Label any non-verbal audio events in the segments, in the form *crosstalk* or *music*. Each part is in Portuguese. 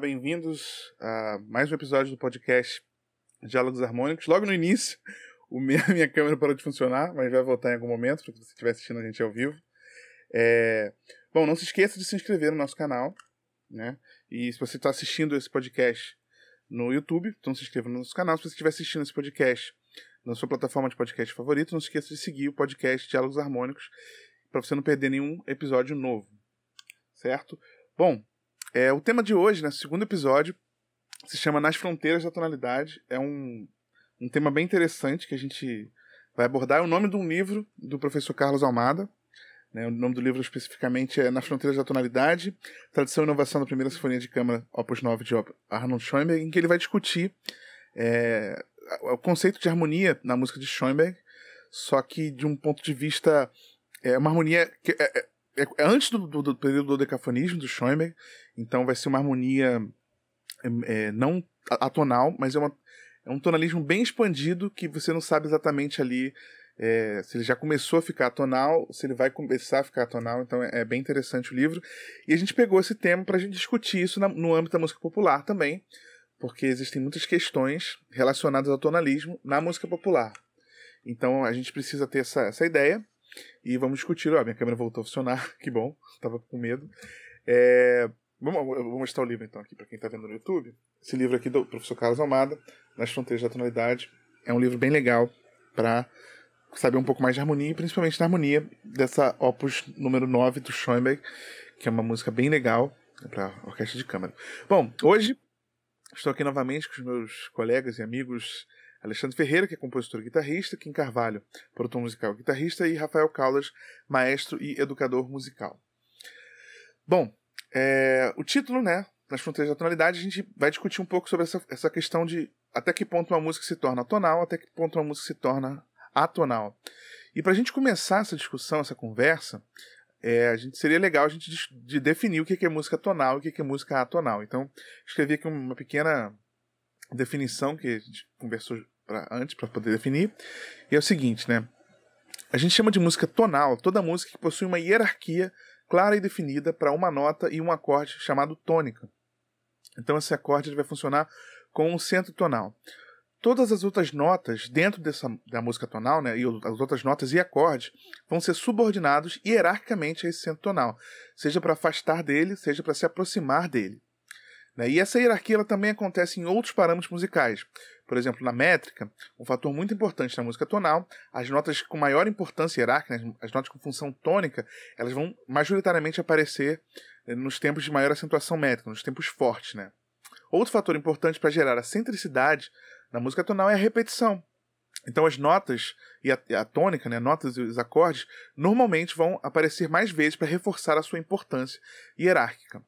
Bem-vindos a mais um episódio do podcast Diálogos Harmônicos. Logo no início, o minha, minha câmera parou de funcionar, mas vai voltar em algum momento, para você estiver assistindo a gente ao vivo. É... Bom, não se esqueça de se inscrever no nosso canal, né? E se você está assistindo esse podcast no YouTube, então se inscreva no nosso canal. Se você estiver assistindo esse podcast na sua plataforma de podcast favorito, não se esqueça de seguir o podcast Diálogos Harmônicos para você não perder nenhum episódio novo, certo? Bom, é, o tema de hoje, né, segundo episódio, se chama Nas Fronteiras da Tonalidade. É um, um tema bem interessante que a gente vai abordar. É o nome de um livro do professor Carlos Almada. Né, o nome do livro especificamente é Nas Fronteiras da Tonalidade, Tradição e Inovação da Primeira Sinfonia de Câmara, Opus 9 de Arnold Schoenberg, em que ele vai discutir é, o conceito de harmonia na música de Schoenberg, só que de um ponto de vista. É uma harmonia que é, é é, antes do, do, do, período do decafonismo do Schoenberg, então vai ser uma harmonia é, é, não atonal, mas é, uma, é um tonalismo bem expandido que você não sabe exatamente ali é, se ele já começou a ficar atonal, se ele vai começar a ficar atonal, então é, é bem interessante o livro. E a gente pegou esse tema para a gente discutir isso na, no âmbito da música popular também, porque existem muitas questões relacionadas ao tonalismo na música popular. Então a gente precisa ter essa, essa ideia e vamos discutir. Ó, minha câmera voltou a funcionar, *laughs* que bom, tava com medo. É, vamos, eu vou mostrar o livro então aqui para quem está vendo no YouTube. Esse livro aqui do professor Carlos Almada, Nas Fronteiras da Tonalidade, é um livro bem legal para saber um pouco mais de harmonia, e principalmente da harmonia dessa opus número 9 do Schoenberg, que é uma música bem legal para orquestra de câmara. Bom, hoje estou aqui novamente com os meus colegas e amigos Alexandre Ferreira, que é compositor e guitarrista, Kim Carvalho, produtor musical e guitarrista, e Rafael Caldas, maestro e educador musical. Bom, é, o título, né, nas fronteiras da tonalidade, a gente vai discutir um pouco sobre essa, essa questão de até que ponto uma música se torna tonal, até que ponto uma música se torna atonal. E para a gente começar essa discussão, essa conversa, é, a gente seria legal a gente de, de definir o que é música tonal e o que é música atonal. Então, escrevi aqui uma pequena definição que a gente conversou pra, antes para poder definir. E é o seguinte, né? A gente chama de música tonal toda música que possui uma hierarquia clara e definida para uma nota e um acorde chamado tônica. Então esse acorde vai funcionar com um centro tonal. Todas as outras notas dentro dessa, da música tonal, né, e as outras notas e acordes, vão ser subordinados hierarquicamente a esse centro tonal, seja para afastar dele, seja para se aproximar dele. Né? E essa hierarquia ela também acontece em outros parâmetros musicais. Por exemplo, na métrica, um fator muito importante na música tonal, as notas com maior importância hierárquica, né? as notas com função tônica, elas vão majoritariamente aparecer eh, nos tempos de maior acentuação métrica, nos tempos fortes. Né? Outro fator importante para gerar a centricidade na música tonal é a repetição. Então as notas e a, a tônica, né, notas e os acordes, normalmente vão aparecer mais vezes para reforçar a sua importância hierárquica.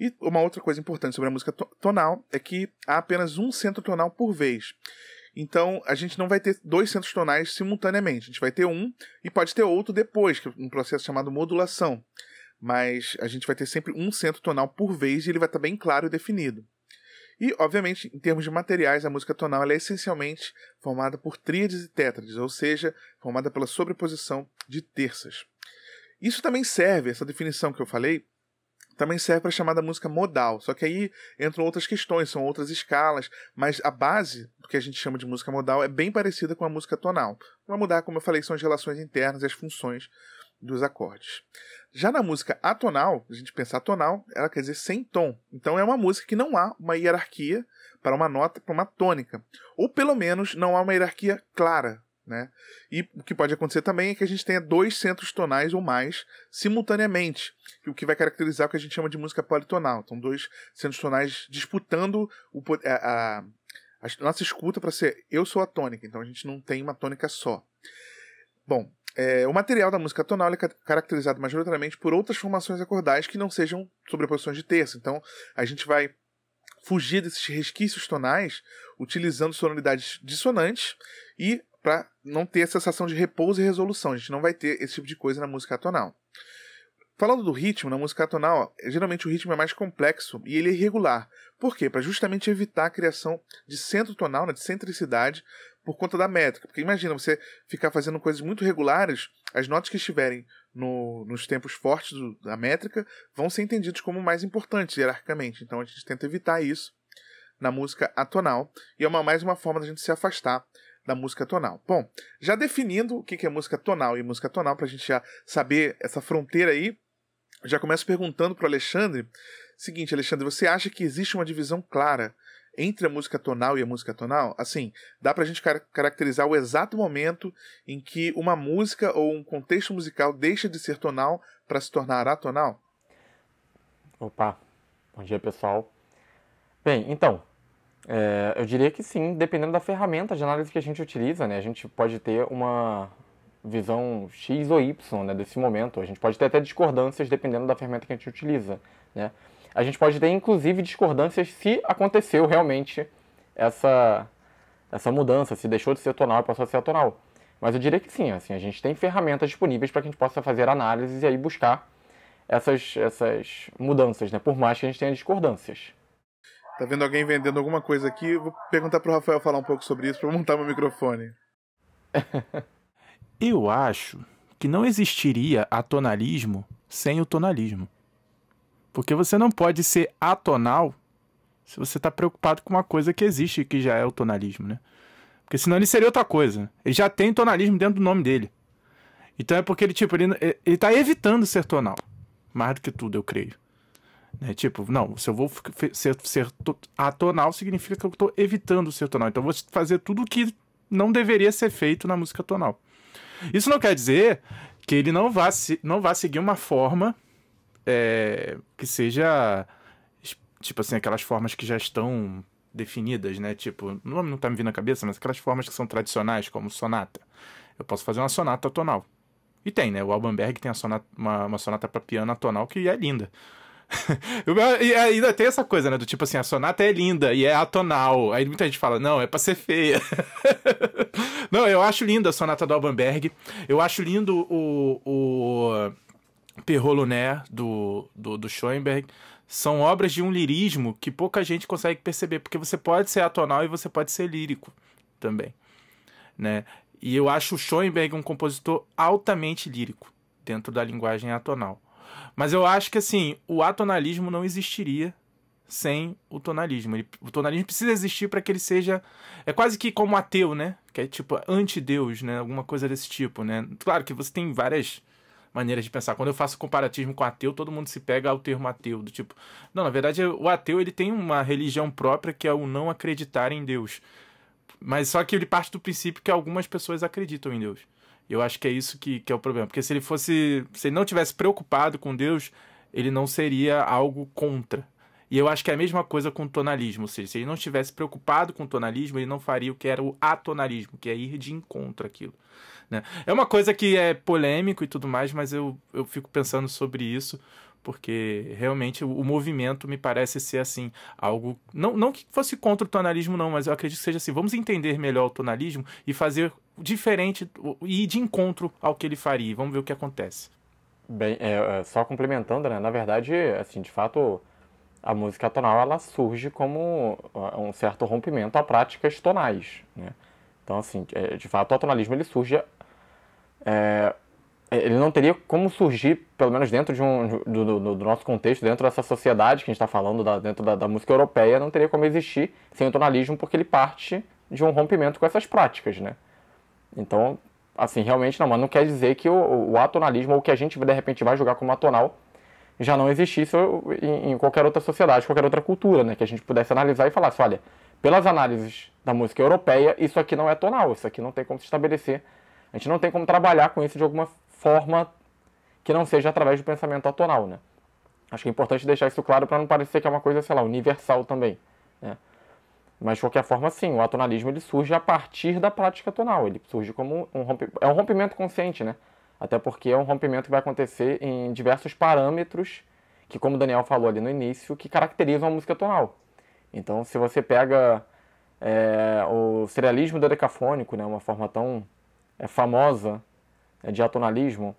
E uma outra coisa importante sobre a música tonal é que há apenas um centro tonal por vez. Então, a gente não vai ter dois centros tonais simultaneamente. A gente vai ter um e pode ter outro depois, que é um processo chamado modulação. Mas a gente vai ter sempre um centro tonal por vez e ele vai estar bem claro e definido. E, obviamente, em termos de materiais, a música tonal é essencialmente formada por tríades e tétrades, ou seja, formada pela sobreposição de terças. Isso também serve, essa definição que eu falei, também serve para a chamada música modal. Só que aí entram outras questões, são outras escalas, mas a base do que a gente chama de música modal é bem parecida com a música tonal. Vai mudar, como eu falei, são as relações internas e as funções dos acordes. Já na música atonal, a gente pensa atonal, ela quer dizer sem tom. Então é uma música que não há uma hierarquia para uma nota, para uma tônica. Ou pelo menos não há uma hierarquia clara né? E o que pode acontecer também é que a gente tenha dois centros tonais ou mais simultaneamente, o que vai caracterizar o que a gente chama de música politonal. Então, dois centros tonais disputando o, a, a, a nossa escuta para ser eu sou a tônica, então a gente não tem uma tônica só. Bom, é, o material da música tonal é caracterizado majoritariamente por outras formações acordais que não sejam sobreposições de terça. Então, a gente vai fugir desses resquícios tonais utilizando sonoridades dissonantes e para não ter a sensação de repouso e resolução. A gente não vai ter esse tipo de coisa na música atonal. Falando do ritmo, na música atonal, geralmente o ritmo é mais complexo e ele é irregular. Por quê? Para justamente evitar a criação de centro tonal, né, de centricidade, por conta da métrica. Porque imagina você ficar fazendo coisas muito regulares, as notas que estiverem no, nos tempos fortes do, da métrica vão ser entendidos como mais importantes hierarquicamente. Então a gente tenta evitar isso na música atonal e é uma, mais uma forma da gente se afastar da música tonal. Bom, já definindo o que é música tonal e música tonal, para a gente já saber essa fronteira aí, já começo perguntando para o Alexandre. Seguinte, Alexandre, você acha que existe uma divisão clara entre a música tonal e a música tonal? Assim, dá para a gente car caracterizar o exato momento em que uma música ou um contexto musical deixa de ser tonal para se tornar atonal? Opa, bom dia pessoal. Bem, então, é, eu diria que sim, dependendo da ferramenta de análise que a gente utiliza, né, a gente pode ter uma visão X ou Y né, desse momento. A gente pode ter até discordâncias dependendo da ferramenta que a gente utiliza. Né? A gente pode ter, inclusive, discordâncias se aconteceu realmente essa, essa mudança, se deixou de ser tonal e passou a ser atonal. Mas eu diria que sim, assim, a gente tem ferramentas disponíveis para que a gente possa fazer análises e aí buscar essas, essas mudanças, né? por mais que a gente tenha discordâncias. Tá vendo alguém vendendo alguma coisa aqui? Vou perguntar pro Rafael falar um pouco sobre isso para montar meu microfone. *laughs* Eu acho que não existiria atonalismo sem o tonalismo. Porque você não pode ser atonal se você está preocupado com uma coisa que existe, que já é o tonalismo, né? Porque senão ele seria outra coisa. Ele já tem tonalismo dentro do nome dele. Então é porque ele, tipo, ele, ele tá evitando ser tonal. Mais do que tudo, eu creio. Né? Tipo, não, se eu vou ser, ser atonal, significa que eu estou evitando ser tonal. Então eu vou fazer tudo o que não deveria ser feito na música tonal. Isso não quer dizer que ele não vá, não vá seguir uma forma é, que seja, tipo assim, aquelas formas que já estão definidas, né? Tipo, não tá me vindo na cabeça, mas aquelas formas que são tradicionais, como sonata. Eu posso fazer uma sonata tonal. E tem, né? O Albanberg tem sonata, uma, uma sonata para piano tonal que é linda. *laughs* e ainda tem essa coisa, né? Do tipo assim, a sonata é linda e é atonal. Aí muita gente fala, não, é pra ser feia. *laughs* não, eu acho linda a sonata do Albanberg. Eu acho lindo o, o Lunaire do, do, do Schoenberg. São obras de um lirismo que pouca gente consegue perceber, porque você pode ser atonal e você pode ser lírico também, né? E eu acho o Schoenberg um compositor altamente lírico dentro da linguagem atonal. Mas eu acho que assim, o atonalismo não existiria sem o tonalismo. Ele, o tonalismo precisa existir para que ele seja é quase que como ateu, né? Que é tipo anti-deus, né? Alguma coisa desse tipo, né? Claro que você tem várias maneiras de pensar. Quando eu faço comparatismo com ateu, todo mundo se pega ao termo ateu, do tipo, não, na verdade, o ateu ele tem uma religião própria que é o não acreditar em Deus. Mas só que ele parte do princípio que algumas pessoas acreditam em Deus. Eu acho que é isso que, que é o problema. Porque se ele fosse. Se ele não tivesse preocupado com Deus, ele não seria algo contra. E eu acho que é a mesma coisa com o tonalismo. Ou seja, se ele não estivesse preocupado com o tonalismo, ele não faria o que era o atonalismo, que é ir de encontro àquilo. Né? É uma coisa que é polêmico e tudo mais, mas eu, eu fico pensando sobre isso porque realmente o, o, movimento me parece ser assim, algo. Não, não que fosse contra o tonalismo, não, mas eu acredito que seja assim. Vamos entender melhor o tonalismo e fazer diferente e de encontro ao que ele faria. Vamos ver o que acontece. Bem, é, é, só complementando, né? Na verdade, assim, de fato, a música tonal ela surge como um certo rompimento a práticas tonais, né? Então, assim, é, de fato, o tonalismo ele surge é, ele não teria como surgir, pelo menos dentro de um, do, do, do nosso contexto, dentro dessa sociedade que a gente está falando, da, dentro da, da, música europeia, não teria como existir sem o tonalismo, porque ele parte de um rompimento com essas práticas, né? Então, assim, realmente não, mas não quer dizer que o, o atonalismo, ou que a gente de repente vai julgar como atonal, já não existisse em, em qualquer outra sociedade, qualquer outra cultura, né? Que a gente pudesse analisar e falar assim, olha, pelas análises da música europeia, isso aqui não é tonal, isso aqui não tem como se estabelecer, a gente não tem como trabalhar com isso de alguma forma que não seja através do pensamento atonal, né? Acho que é importante deixar isso claro para não parecer que é uma coisa, sei lá, universal também, né? Mas de qualquer forma, sim, o atonalismo ele surge a partir da prática tonal. Ele surge como um rompimento, é um rompimento consciente, né? Até porque é um rompimento que vai acontecer em diversos parâmetros que, como o Daniel falou ali no início, que caracterizam a música tonal. Então, se você pega é, o serialismo dodecafônico, né, uma forma tão é, famosa é, de atonalismo,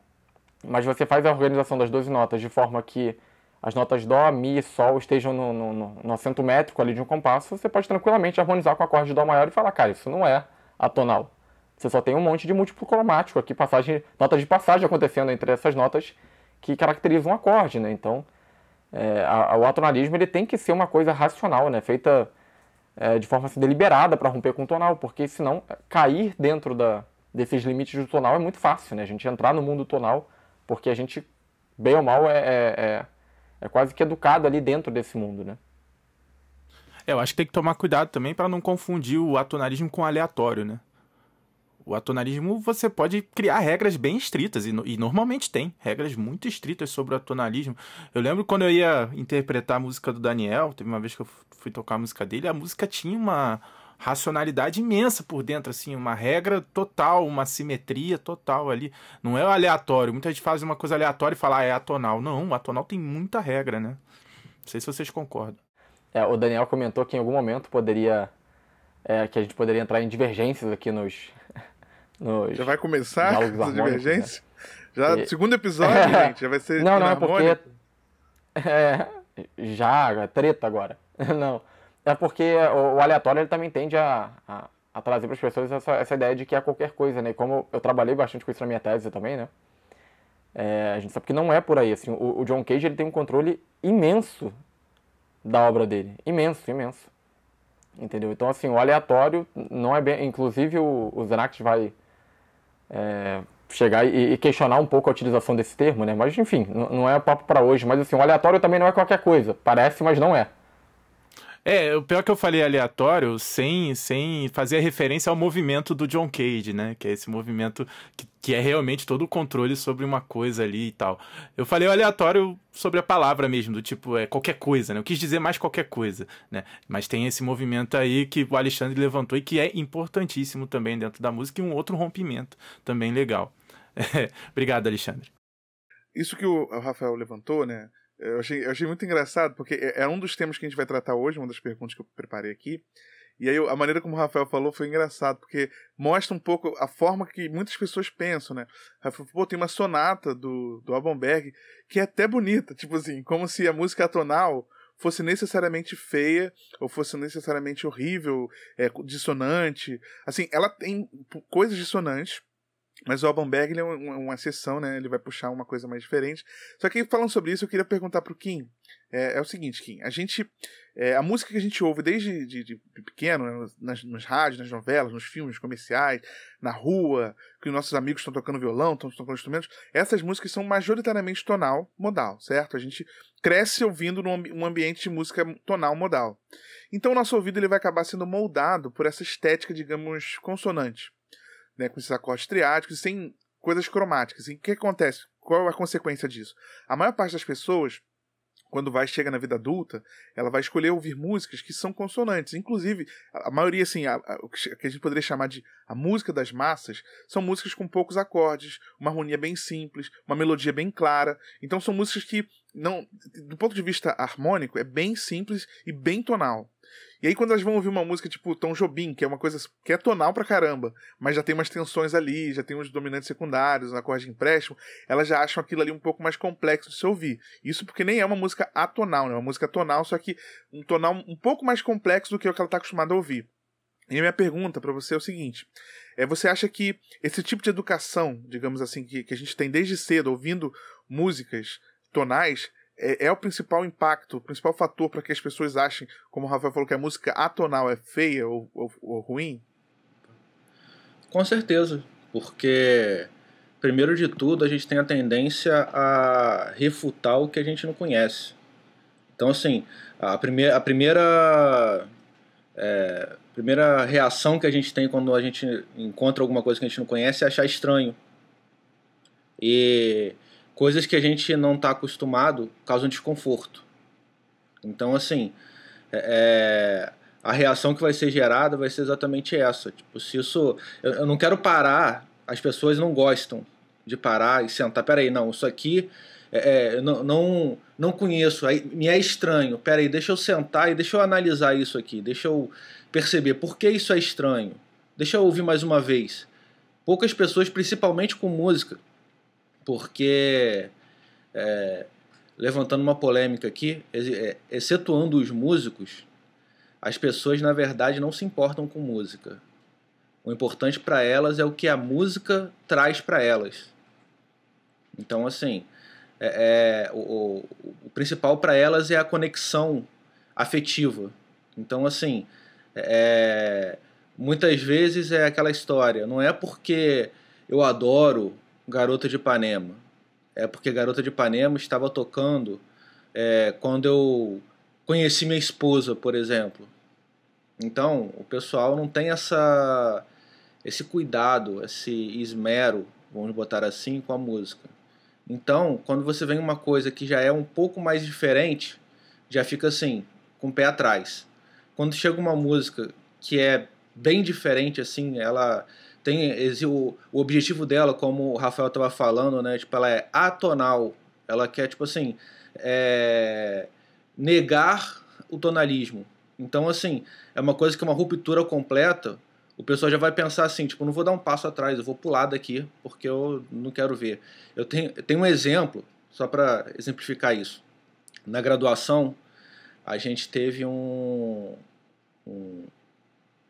mas você faz a organização das 12 notas de forma que as notas Dó, Mi e Sol estejam no, no, no acento métrico ali de um compasso, você pode tranquilamente harmonizar com o acorde de Dó maior e falar, cara, isso não é atonal. Você só tem um monte de múltiplo cromático aqui, passagem, notas de passagem acontecendo entre essas notas que caracterizam um acorde, né? Então, é, a, a, o atonalismo ele tem que ser uma coisa racional, né? Feita é, de forma assim, deliberada para romper com o tonal, porque senão cair dentro da, desses limites do tonal é muito fácil, né? A gente entrar no mundo tonal, porque a gente, bem ou mal, é, é, é, quase que educado ali dentro desse mundo, né? É, eu acho que tem que tomar cuidado também para não confundir o atonalismo com o aleatório, né? O atonalismo você pode criar regras bem estritas, e, e, normalmente tem regras muito estritas sobre o atonalismo. Eu lembro quando eu ia interpretar a música do Daniel, teve uma vez que eu fui tocar a música dele, a música tinha uma racionalidade imensa por dentro, assim, uma regra total, uma simetria total ali. Não é aleatório. Muita gente faz uma coisa aleatória e fala, ah, é atonal. Não, atonal tem muita regra, né? Não sei se vocês concordam. É, o Daniel comentou que em algum momento poderia. É, que a gente poderia entrar em divergências aqui nos, *laughs* nos já vai começar essa divergência? Né? Já, e... segundo episódio, *laughs* é... gente, já vai ser Não, não, é porque... *laughs* É, já, treta agora. não, é porque o, o aleatório ele também tende a, a, a trazer para as pessoas essa, essa ideia de que é qualquer coisa, né? E como eu trabalhei bastante com isso na minha tese também, né? É, a gente sabe que não é por aí, assim, o, o John Cage ele tem um controle imenso da obra dele, imenso, imenso. Entendeu? Então, assim, o aleatório não é bem. Inclusive, o, o Zenact vai é, chegar e, e, questionar um pouco a utilização desse termo, né? Mas enfim, não é papo para hoje. Mas assim, o aleatório também não é qualquer coisa. Parece, mas não é. É, o pior que eu falei aleatório sem, sem fazer referência ao movimento do John Cage, né? Que é esse movimento que, que é realmente todo o controle sobre uma coisa ali e tal. Eu falei aleatório sobre a palavra mesmo, do tipo, é qualquer coisa, né? Eu quis dizer mais qualquer coisa, né? Mas tem esse movimento aí que o Alexandre levantou e que é importantíssimo também dentro da música e um outro rompimento também legal. É, *laughs* obrigado, Alexandre. Isso que o Rafael levantou, né? Eu achei, eu achei muito engraçado, porque é, é um dos temas que a gente vai tratar hoje, uma das perguntas que eu preparei aqui. E aí a maneira como o Rafael falou foi engraçado, porque mostra um pouco a forma que muitas pessoas pensam, né? Rafael, pô, tem uma sonata do, do Albanberg que é até bonita, tipo assim, como se a música atonal fosse necessariamente feia ou fosse necessariamente horrível, é, dissonante. Assim, ela tem coisas dissonantes, mas o Albanberg é uma, uma exceção, né? Ele vai puxar uma coisa mais diferente. Só que falando sobre isso, eu queria perguntar pro Kim. É, é o seguinte, Kim. A gente. É, a música que a gente ouve desde de, de pequeno, né, nas, nos rádios, nas novelas, nos filmes comerciais, na rua, que os nossos amigos estão tocando violão, estão tocando instrumentos, essas músicas são majoritariamente tonal, modal, certo? A gente cresce ouvindo num ambiente de música tonal, modal. Então o nosso ouvido ele vai acabar sendo moldado por essa estética, digamos, consonante né, com esses acordes triáticos, sem coisas cromáticas. E o que acontece? Qual é a consequência disso? A maior parte das pessoas, quando vai chega na vida adulta, ela vai escolher ouvir músicas que são consonantes. Inclusive, a, maioria, assim, a, a, o que a gente poderia chamar de a música das massas, são músicas com poucos acordes, uma harmonia bem simples, uma melodia bem clara. Então são músicas que, não, do ponto de vista harmônico, é bem simples e bem tonal. E aí, quando elas vão ouvir uma música tipo Tom Jobim, que é uma coisa que é tonal pra caramba, mas já tem umas tensões ali, já tem uns dominantes secundários, um acorde de empréstimo, elas já acham aquilo ali um pouco mais complexo de se ouvir. Isso porque nem é uma música atonal, né? É uma música tonal, só que um tonal um pouco mais complexo do que o que ela está acostumada a ouvir. E a minha pergunta para você é o seguinte: é, você acha que esse tipo de educação, digamos assim, que, que a gente tem desde cedo, ouvindo músicas tonais, é, é, o principal impacto, o principal fator para que as pessoas achem, como o Rafael falou, que a música atonal é feia ou, ou, ou ruim? Com certeza, porque primeiro de tudo a gente tem a tendência a refutar o que a gente não conhece. Então assim, a primeira, a primeira, é, primeira reação que a gente tem quando a gente encontra alguma coisa que a gente não conhece é achar estranho. E coisas que a gente não está acostumado causam desconforto. Então, assim, é, é, a reação que vai ser gerada vai ser exatamente essa. Tipo, se isso. Eu, eu, não quero parar, as pessoas não gostam de parar e sentar. Peraí, não, isso aqui é, é, não, não, não conheço, aí, me é estranho. Peraí, deixa eu sentar e deixa eu analisar isso aqui, deixa eu perceber por que isso é estranho. Deixa eu ouvir mais uma vez. Poucas pessoas, principalmente com música, porque é, levantando uma polêmica aqui, é, excetuando os músicos, as pessoas na verdade não se importam com música. O importante para elas é o que a música traz para elas. Então, assim, é, é o, o, o, principal para elas é a conexão afetiva. Então, assim, é, muitas vezes é aquela história. Não é porque eu adoro Garota de Ipanema. É porque Garota de Ipanema estava tocando é, quando eu conheci minha esposa, por exemplo. Então, o pessoal não tem essa esse cuidado, esse esmero, vamos botar assim, com a música. Então, quando você vem uma coisa que já é um pouco mais diferente, já fica assim, com o pé atrás. Quando chega uma música que é bem diferente, assim, ela tem o, o objetivo dela, como o Rafael estava falando, né? Tipo, ela é atonal. Ela quer, tipo assim, é, negar o tonalismo. Então, assim, é uma coisa que é uma ruptura completa o pessoal já vai pensar assim, tipo, não vou dar um passo atrás, eu vou pular daqui porque eu não quero ver. Eu tenho, tenho um exemplo, só para exemplificar isso. Na graduação, a gente teve um, um,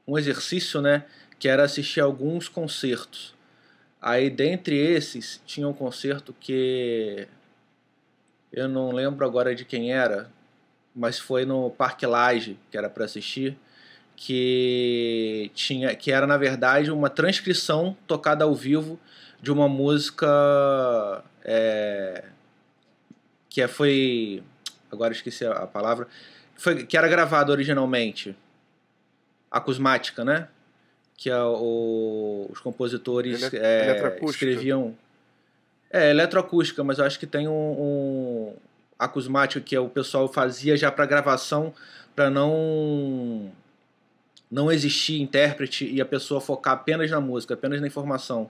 um exercício, né, que era assistir alguns concertos. Aí, dentre esses, tinha um concerto que eu não lembro agora de quem era, mas foi no Parque Lage que era para assistir que tinha que era na verdade uma transcrição tocada ao vivo de uma música é, que é, foi agora esqueci a palavra foi, que era gravada originalmente acusmática né que é o, os compositores Ele, é, escreviam é eletroacústica mas eu acho que tem um, um acusmática que é o pessoal fazia já para gravação para não não existir intérprete e a pessoa focar apenas na música, apenas na informação.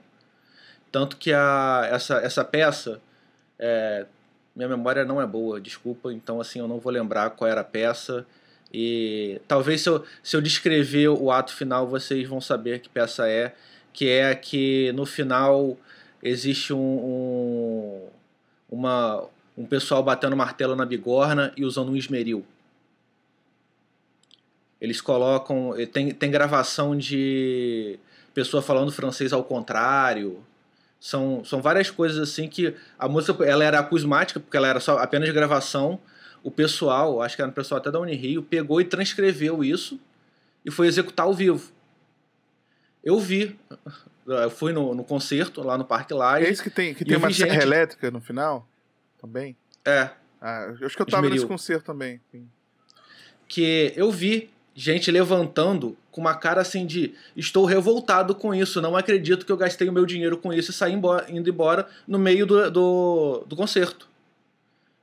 Tanto que a, essa, essa peça, é, minha memória não é boa, desculpa, então assim eu não vou lembrar qual era a peça. E talvez se eu, se eu descrever o ato final vocês vão saber que peça é, que é que no final existe um, um, uma, um pessoal batendo martelo na bigorna e usando um esmeril. Eles colocam. Tem, tem gravação de pessoa falando francês ao contrário. São, são várias coisas assim que a música ela era acusmática, porque ela era só apenas gravação. O pessoal, acho que era o pessoal até da Unirio, pegou e transcreveu isso e foi executar ao vivo. Eu vi. Eu fui no, no concerto lá no Parque Live. É isso que tem, que tem uma gente... serra elétrica no final? Também? É. Ah, acho que eu tava Esmeril. nesse concerto também. Que eu vi gente levantando com uma cara assim de estou revoltado com isso, não acredito que eu gastei o meu dinheiro com isso e saí embora, indo embora no meio do, do, do concerto.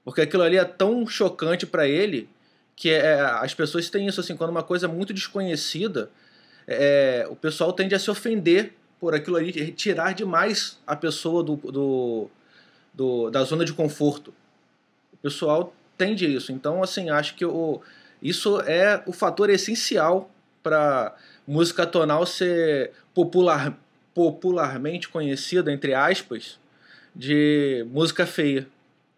Porque aquilo ali é tão chocante para ele que é, as pessoas têm isso assim, quando uma coisa é muito desconhecida, é, o pessoal tende a se ofender por aquilo ali, retirar demais a pessoa do, do, do da zona de conforto. O pessoal tende a isso. Então, assim, acho que o, isso é o fator essencial para música tonal ser popular, popularmente conhecida, entre aspas, de música feia,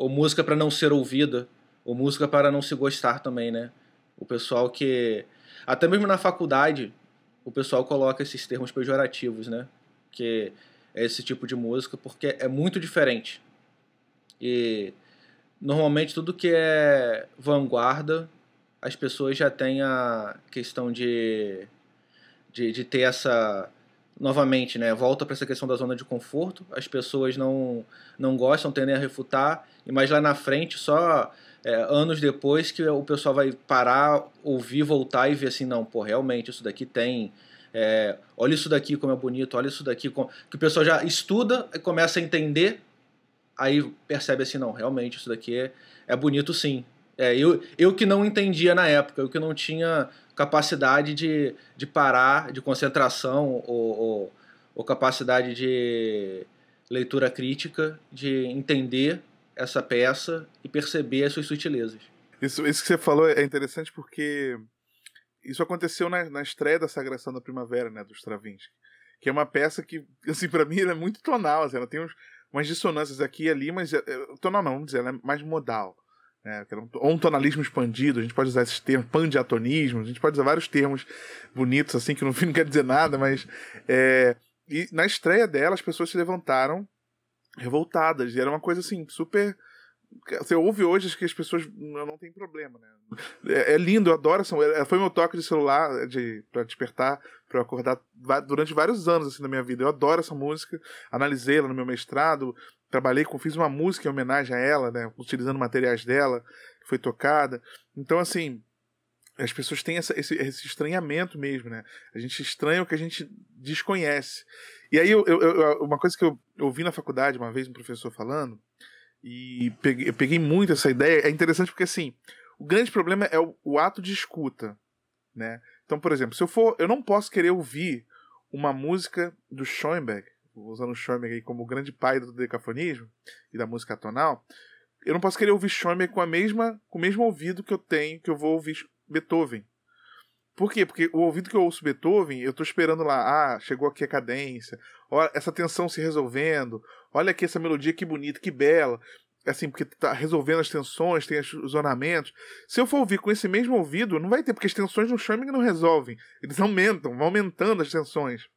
ou música para não ser ouvida, ou música para não se gostar também, né? O pessoal que. Até mesmo na faculdade, o pessoal coloca esses termos pejorativos, né? Que é esse tipo de música, porque é muito diferente. E normalmente tudo que é vanguarda as pessoas já têm a questão de, de, de ter essa. Novamente, né? Volta para essa questão da zona de conforto. As pessoas não, não gostam, tendem a refutar, mais lá na frente, só é, anos depois, que o pessoal vai parar, ouvir, voltar e ver assim: não, pô, realmente isso daqui tem. É, olha isso daqui como é bonito, olha isso daqui. Como... Que o pessoal já estuda e começa a entender, aí percebe assim: não, realmente isso daqui é, é bonito sim. É, eu, eu que não entendia na época, eu que não tinha capacidade de, de parar, de concentração ou, ou, ou capacidade de leitura crítica, de entender essa peça e perceber as suas sutilezas. Isso, isso que você falou é interessante porque isso aconteceu na, na estreia da Sagração da Primavera, né, do Stravinsky, que é uma peça que, assim, para mim ela é muito tonal, assim, ela tem uns, umas dissonâncias aqui e ali, mas é, é, tonal não, vamos dizer, ela é mais modal. Né? tonalismo expandido, a gente pode usar esses termos, pandiatonismo, a gente pode usar vários termos bonitos, assim, que no fim não quer dizer nada, mas. É, e na estreia dela, as pessoas se levantaram revoltadas, e era uma coisa assim, super. Você ouve hoje que as pessoas não, tem problema, né? É, é, lindo, eu adoro é, Foi meu toque de celular de, pra despertar, pra eu acordar durante vários anos assim, na minha vida. Eu adoro essa música, analisei ela no meu mestrado, trabalhei com, fiz uma música em homenagem a ela, né, utilizando materiais dela, que foi tocada. Então, assim, as pessoas têm essa, esse, esse, estranhamento mesmo, né? A gente estranha o que a gente desconhece. E aí, eu, eu, uma coisa que eu ouvi na faculdade uma vez um professor falando, e peguei, eu peguei muito essa ideia, é interessante porque, assim, o grande problema é o, o ato de escuta, né? Então, por exemplo, se eu for, eu não posso querer ouvir uma música do Schoenberg usando o Schoenberg aí como o grande pai do decafonismo e da música tonal, eu não posso querer ouvir Schoenberg com a mesma com o mesmo ouvido que eu tenho que eu vou ouvir Beethoven. Por quê? Porque o ouvido que eu ouço Beethoven, eu estou esperando lá, ah, chegou aqui a cadência, olha essa tensão se resolvendo, olha aqui essa melodia que bonita, que bela. Assim, porque tá resolvendo as tensões, tem os ornamentos. Se eu for ouvir com esse mesmo ouvido, não vai ter, porque as tensões no Schoenberg não resolvem. Eles aumentam, vão aumentando as tensões.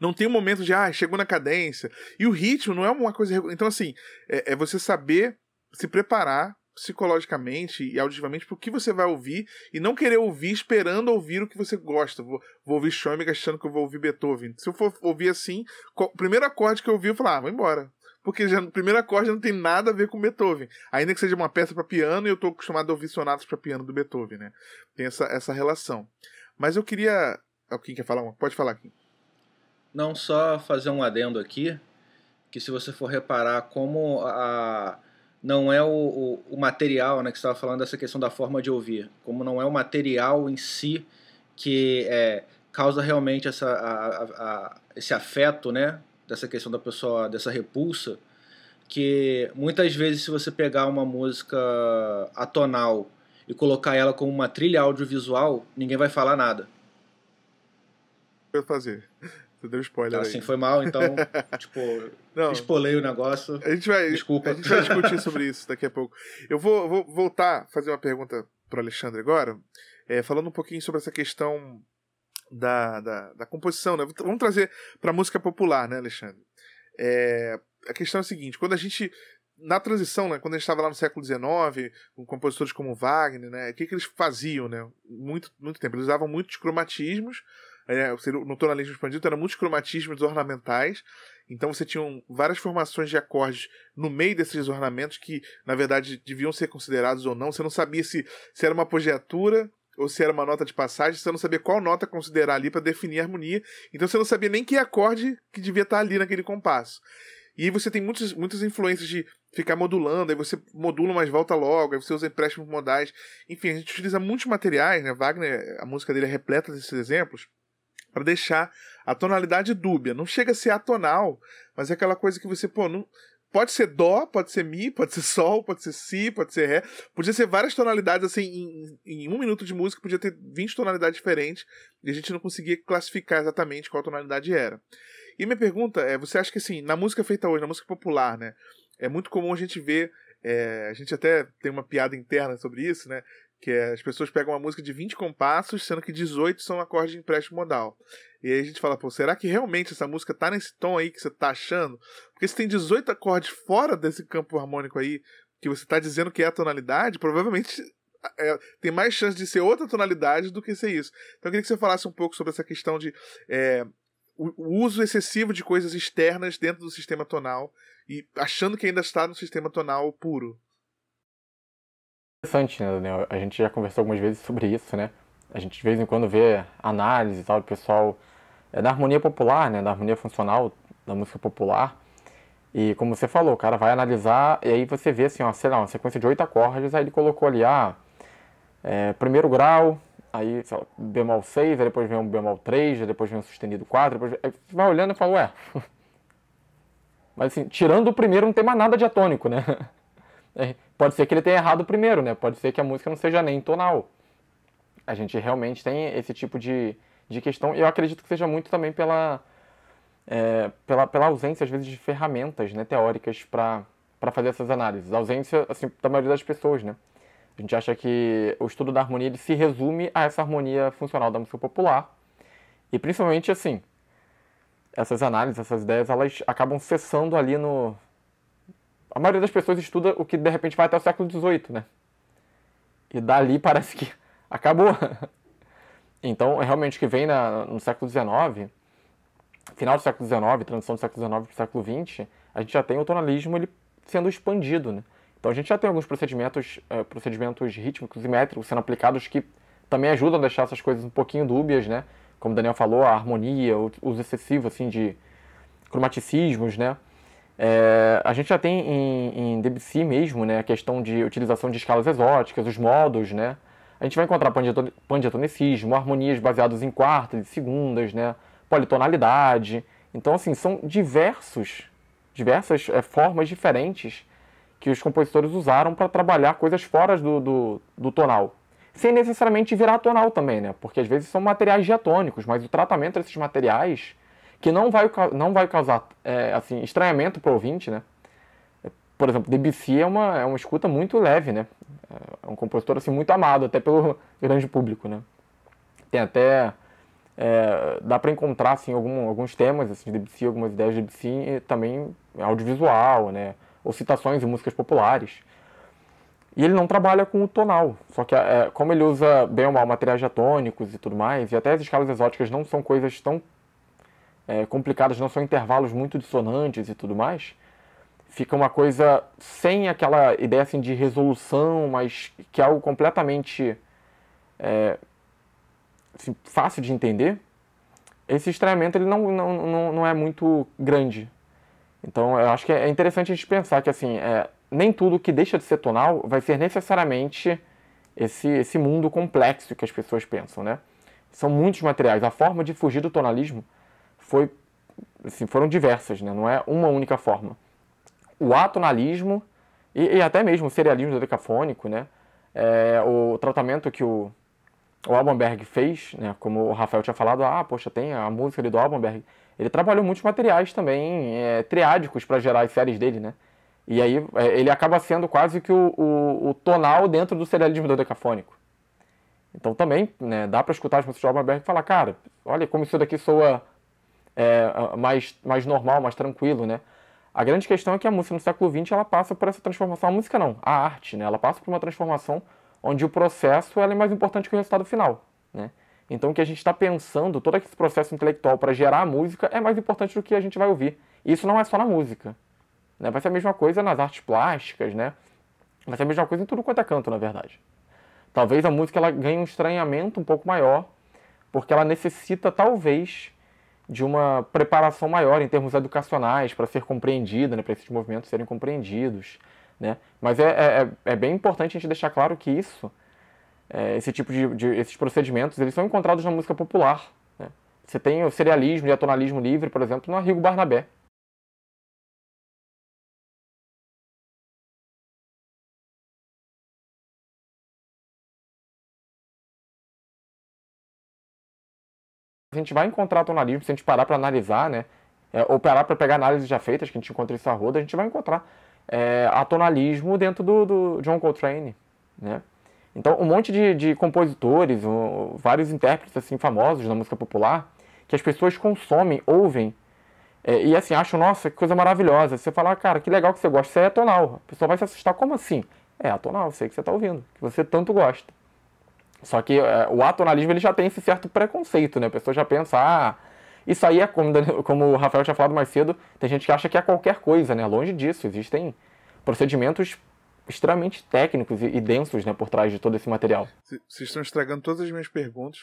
Não tem um momento de, ah, chegou na cadência. E o ritmo não é uma coisa. Então, assim, é, é você saber se preparar psicologicamente e auditivamente para o que você vai ouvir e não querer ouvir esperando ouvir o que você gosta. Vou, vou ouvir Schoenberg achando que eu vou ouvir Beethoven. Se eu for ouvir assim, o primeiro acorde que eu ouvi, eu falar, ah, vou embora. Porque já, o primeiro acorde não tem nada a ver com Beethoven. Ainda que seja uma peça para piano, eu estou acostumado a ouvir sonatas para piano do Beethoven, né? Tem essa, essa relação. Mas eu queria. Quem quer falar? Pode falar aqui. Não só fazer um adendo aqui, que se você for reparar como a, não é o, o, o material, né, que estava falando dessa questão da forma de ouvir, como não é o material em si que é, causa realmente essa, a, a, esse afeto, né, dessa questão da pessoa, dessa repulsa, que muitas vezes se você pegar uma música atonal e colocar ela como uma trilha audiovisual, ninguém vai falar nada. Eu fazer. Você deu spoiler assim, aí. foi mal, então, *laughs* tipo, Não, espolei o negócio. A gente vai, Desculpa. A gente vai discutir *laughs* sobre isso daqui a pouco. Eu vou, vou voltar a fazer uma pergunta para Alexandre agora, é, falando um pouquinho sobre essa questão da, da, da composição, né? Vamos trazer para música popular, né, Alexandre? É, a questão é a seguinte: quando a gente na transição, né, quando a gente estava lá no século XIX, com compositores como Wagner, né, o que, que eles faziam, né, muito, muito tempo? Eles usavam muitos cromatismos é, no tonalismo expandido eram muitos cromatismos ornamentais, então você tinha várias formações de acordes no meio desses ornamentos que, na verdade, deviam ser considerados ou não. Você não sabia se, se era uma apogiatura ou se era uma nota de passagem, você não sabia qual nota considerar ali para definir a harmonia, então você não sabia nem que acorde que devia estar ali naquele compasso. E você tem muitas, muitas influências de ficar modulando, aí você modula, mas volta logo, aí você usa empréstimos modais. Enfim, a gente utiliza muitos materiais, né? Wagner, a música dele é repleta desses exemplos para deixar a tonalidade dúbia. Não chega a ser atonal, mas é aquela coisa que você, pô, não, pode ser dó, pode ser mi, pode ser sol, pode ser si, pode ser ré. Podia ser várias tonalidades, assim, em, em, um minuto de música podia ter 20 tonalidades diferentes e a gente não conseguia classificar exatamente qual tonalidade era. E minha pergunta é, você acha que assim, na música feita hoje, na música popular, né, é muito comum a gente ver, é, a gente até tem uma piada interna sobre isso, né, que é, as pessoas pegam uma música de 20 compassos, sendo que 18 são acordes de empréstimo modal. E aí a gente fala, pô, será que realmente essa música tá nesse tom aí que você tá achando? Porque se tem 18 acordes fora desse campo harmônico aí, que você tá dizendo que é a tonalidade, provavelmente *laughs* é, tem mais chance de ser outra tonalidade do que ser isso. Então eu queria que você falasse um pouco sobre essa questão de é, o, o uso excessivo de coisas externas dentro do sistema tonal e achando que ainda está no sistema tonal puro interessante, né? A gente já conversou algumas vezes sobre isso, né? A gente de vez em quando vê análise e tal do pessoal é, da harmonia popular, né? Da harmonia funcional da música popular. E como você falou, o cara vai analisar e aí você vê assim, ó, sei lá, uma sequência de oito acordes, aí ele colocou ali, ah, é, primeiro grau, aí lá, bemol 6, aí depois vem um bemol 3, aí depois vem um sustenido 4, depois aí você vai olhando e fala, ué. *laughs* Mas assim, tirando o primeiro não tem mais nada diatônico, né? *laughs* É, pode ser que ele tenha errado primeiro, né? Pode ser que a música não seja nem tonal. A gente realmente tem esse tipo de, de questão. E eu acredito que seja muito também pela, é, pela, pela ausência, às vezes, de ferramentas né, teóricas para fazer essas análises. A ausência assim, da maioria das pessoas, né? A gente acha que o estudo da harmonia ele se resume a essa harmonia funcional da música popular. E principalmente assim, essas análises, essas ideias, elas acabam cessando ali no. A maioria das pessoas estuda o que de repente vai até o século XVIII, né? E dali *laughs* parece que acabou. Então, realmente, o que vem na, no século XIX, final do século XIX, transição do século XIX para o século XX, a gente já tem o tonalismo ele sendo expandido, né? Então a gente já tem alguns procedimentos, uh, procedimentos rítmicos e métricos sendo aplicados que também ajudam a deixar essas coisas um pouquinho dúbias, né? Como o Daniel falou, a harmonia, o uso excessivo assim de cromaticismos, né? É, a gente já tem em, em Debussy mesmo, né, a questão de utilização de escalas exóticas, os modos, né? A gente vai encontrar pandiatonicismo, harmonias baseadas em quartas e segundas, né? Politonalidade. Então, assim, são diversos, diversas é, formas diferentes que os compositores usaram para trabalhar coisas fora do, do, do, tonal. Sem necessariamente virar tonal também, né? Porque às vezes são materiais diatônicos, mas o tratamento desses materiais, que não vai, não vai causar é, assim, estranhamento para o ouvinte, né? Por exemplo, Debussy é uma, é uma escuta muito leve, né? É um compositor assim, muito amado, até pelo *laughs* grande público, né? Tem até... É, dá para encontrar assim, algum, alguns temas assim, de Debussy, algumas ideias de Debussy, também audiovisual, né? ou citações em músicas populares. E ele não trabalha com o tonal, só que é, como ele usa bem ou mal materiais diatônicos e tudo mais, e até as escalas exóticas não são coisas tão é, complicadas, não são intervalos muito dissonantes e tudo mais, fica uma coisa sem aquela ideia assim, de resolução, mas que é algo completamente é, assim, fácil de entender. Esse estranhamento ele não, não, não, não é muito grande então, eu acho que é interessante a gente pensar que, assim, é, nem tudo que deixa de ser tonal vai ser necessariamente esse, esse mundo complexo que as pessoas pensam, né? São muitos materiais. A forma de fugir do tonalismo foi, assim, foram diversas, né? Não é uma única forma. O atonalismo e, e até mesmo o serialismo decafônico, né? É, o tratamento que o, o Albanberg fez, né? Como o Rafael tinha falado, ah, poxa, tem a música ali do Albanberg ele trabalhou muitos materiais também é, triádicos para gerar as séries dele, né? E aí é, ele acaba sendo quase que o, o, o tonal dentro do serialismo do decafônico. Então também né, dá para escutar as músicas de Alban Berg e falar, cara, olha como isso daqui soa é, mais, mais normal, mais tranquilo, né? A grande questão é que a música no século XX ela passa por essa transformação. A música não, a arte, né? Ela passa por uma transformação onde o processo ela é mais importante que o resultado final, né? Então, o que a gente está pensando, todo esse processo intelectual para gerar a música é mais importante do que a gente vai ouvir. E isso não é só na música. Né? Vai ser a mesma coisa nas artes plásticas, né? Vai ser a mesma coisa em tudo quanto é canto, na verdade. Talvez a música ela ganhe um estranhamento um pouco maior, porque ela necessita, talvez, de uma preparação maior em termos educacionais para ser compreendida, né? para esses movimentos serem compreendidos. Né? Mas é, é, é bem importante a gente deixar claro que isso é, esse tipo de, de, esses procedimentos, eles são encontrados na música popular. Né? Você tem o serialismo e a tonalismo livre, por exemplo, no Arrigo Barnabé. A gente vai encontrar tonalismo, se a gente parar para analisar, né? É, ou parar para pegar análises já feitas, que a gente encontra isso a roda, a gente vai encontrar é, atonalismo dentro do, do John Coltrane, né? Então, um monte de, de compositores, um, vários intérpretes assim famosos da música popular, que as pessoas consomem, ouvem, é, e assim, acham, nossa, que coisa maravilhosa. Você fala, cara, que legal que você gosta, isso é atonal. A pessoa vai se assustar, como assim? É atonal, sei que você está ouvindo, que você tanto gosta. Só que é, o atonalismo ele já tem esse certo preconceito, né? A pessoa já pensa, ah, isso aí é como, como o Rafael tinha falado mais cedo, tem gente que acha que é qualquer coisa, né? Longe disso, existem procedimentos extremamente técnicos e, densos né, por trás de todo esse material. Vocês estão estragando todas as minhas perguntas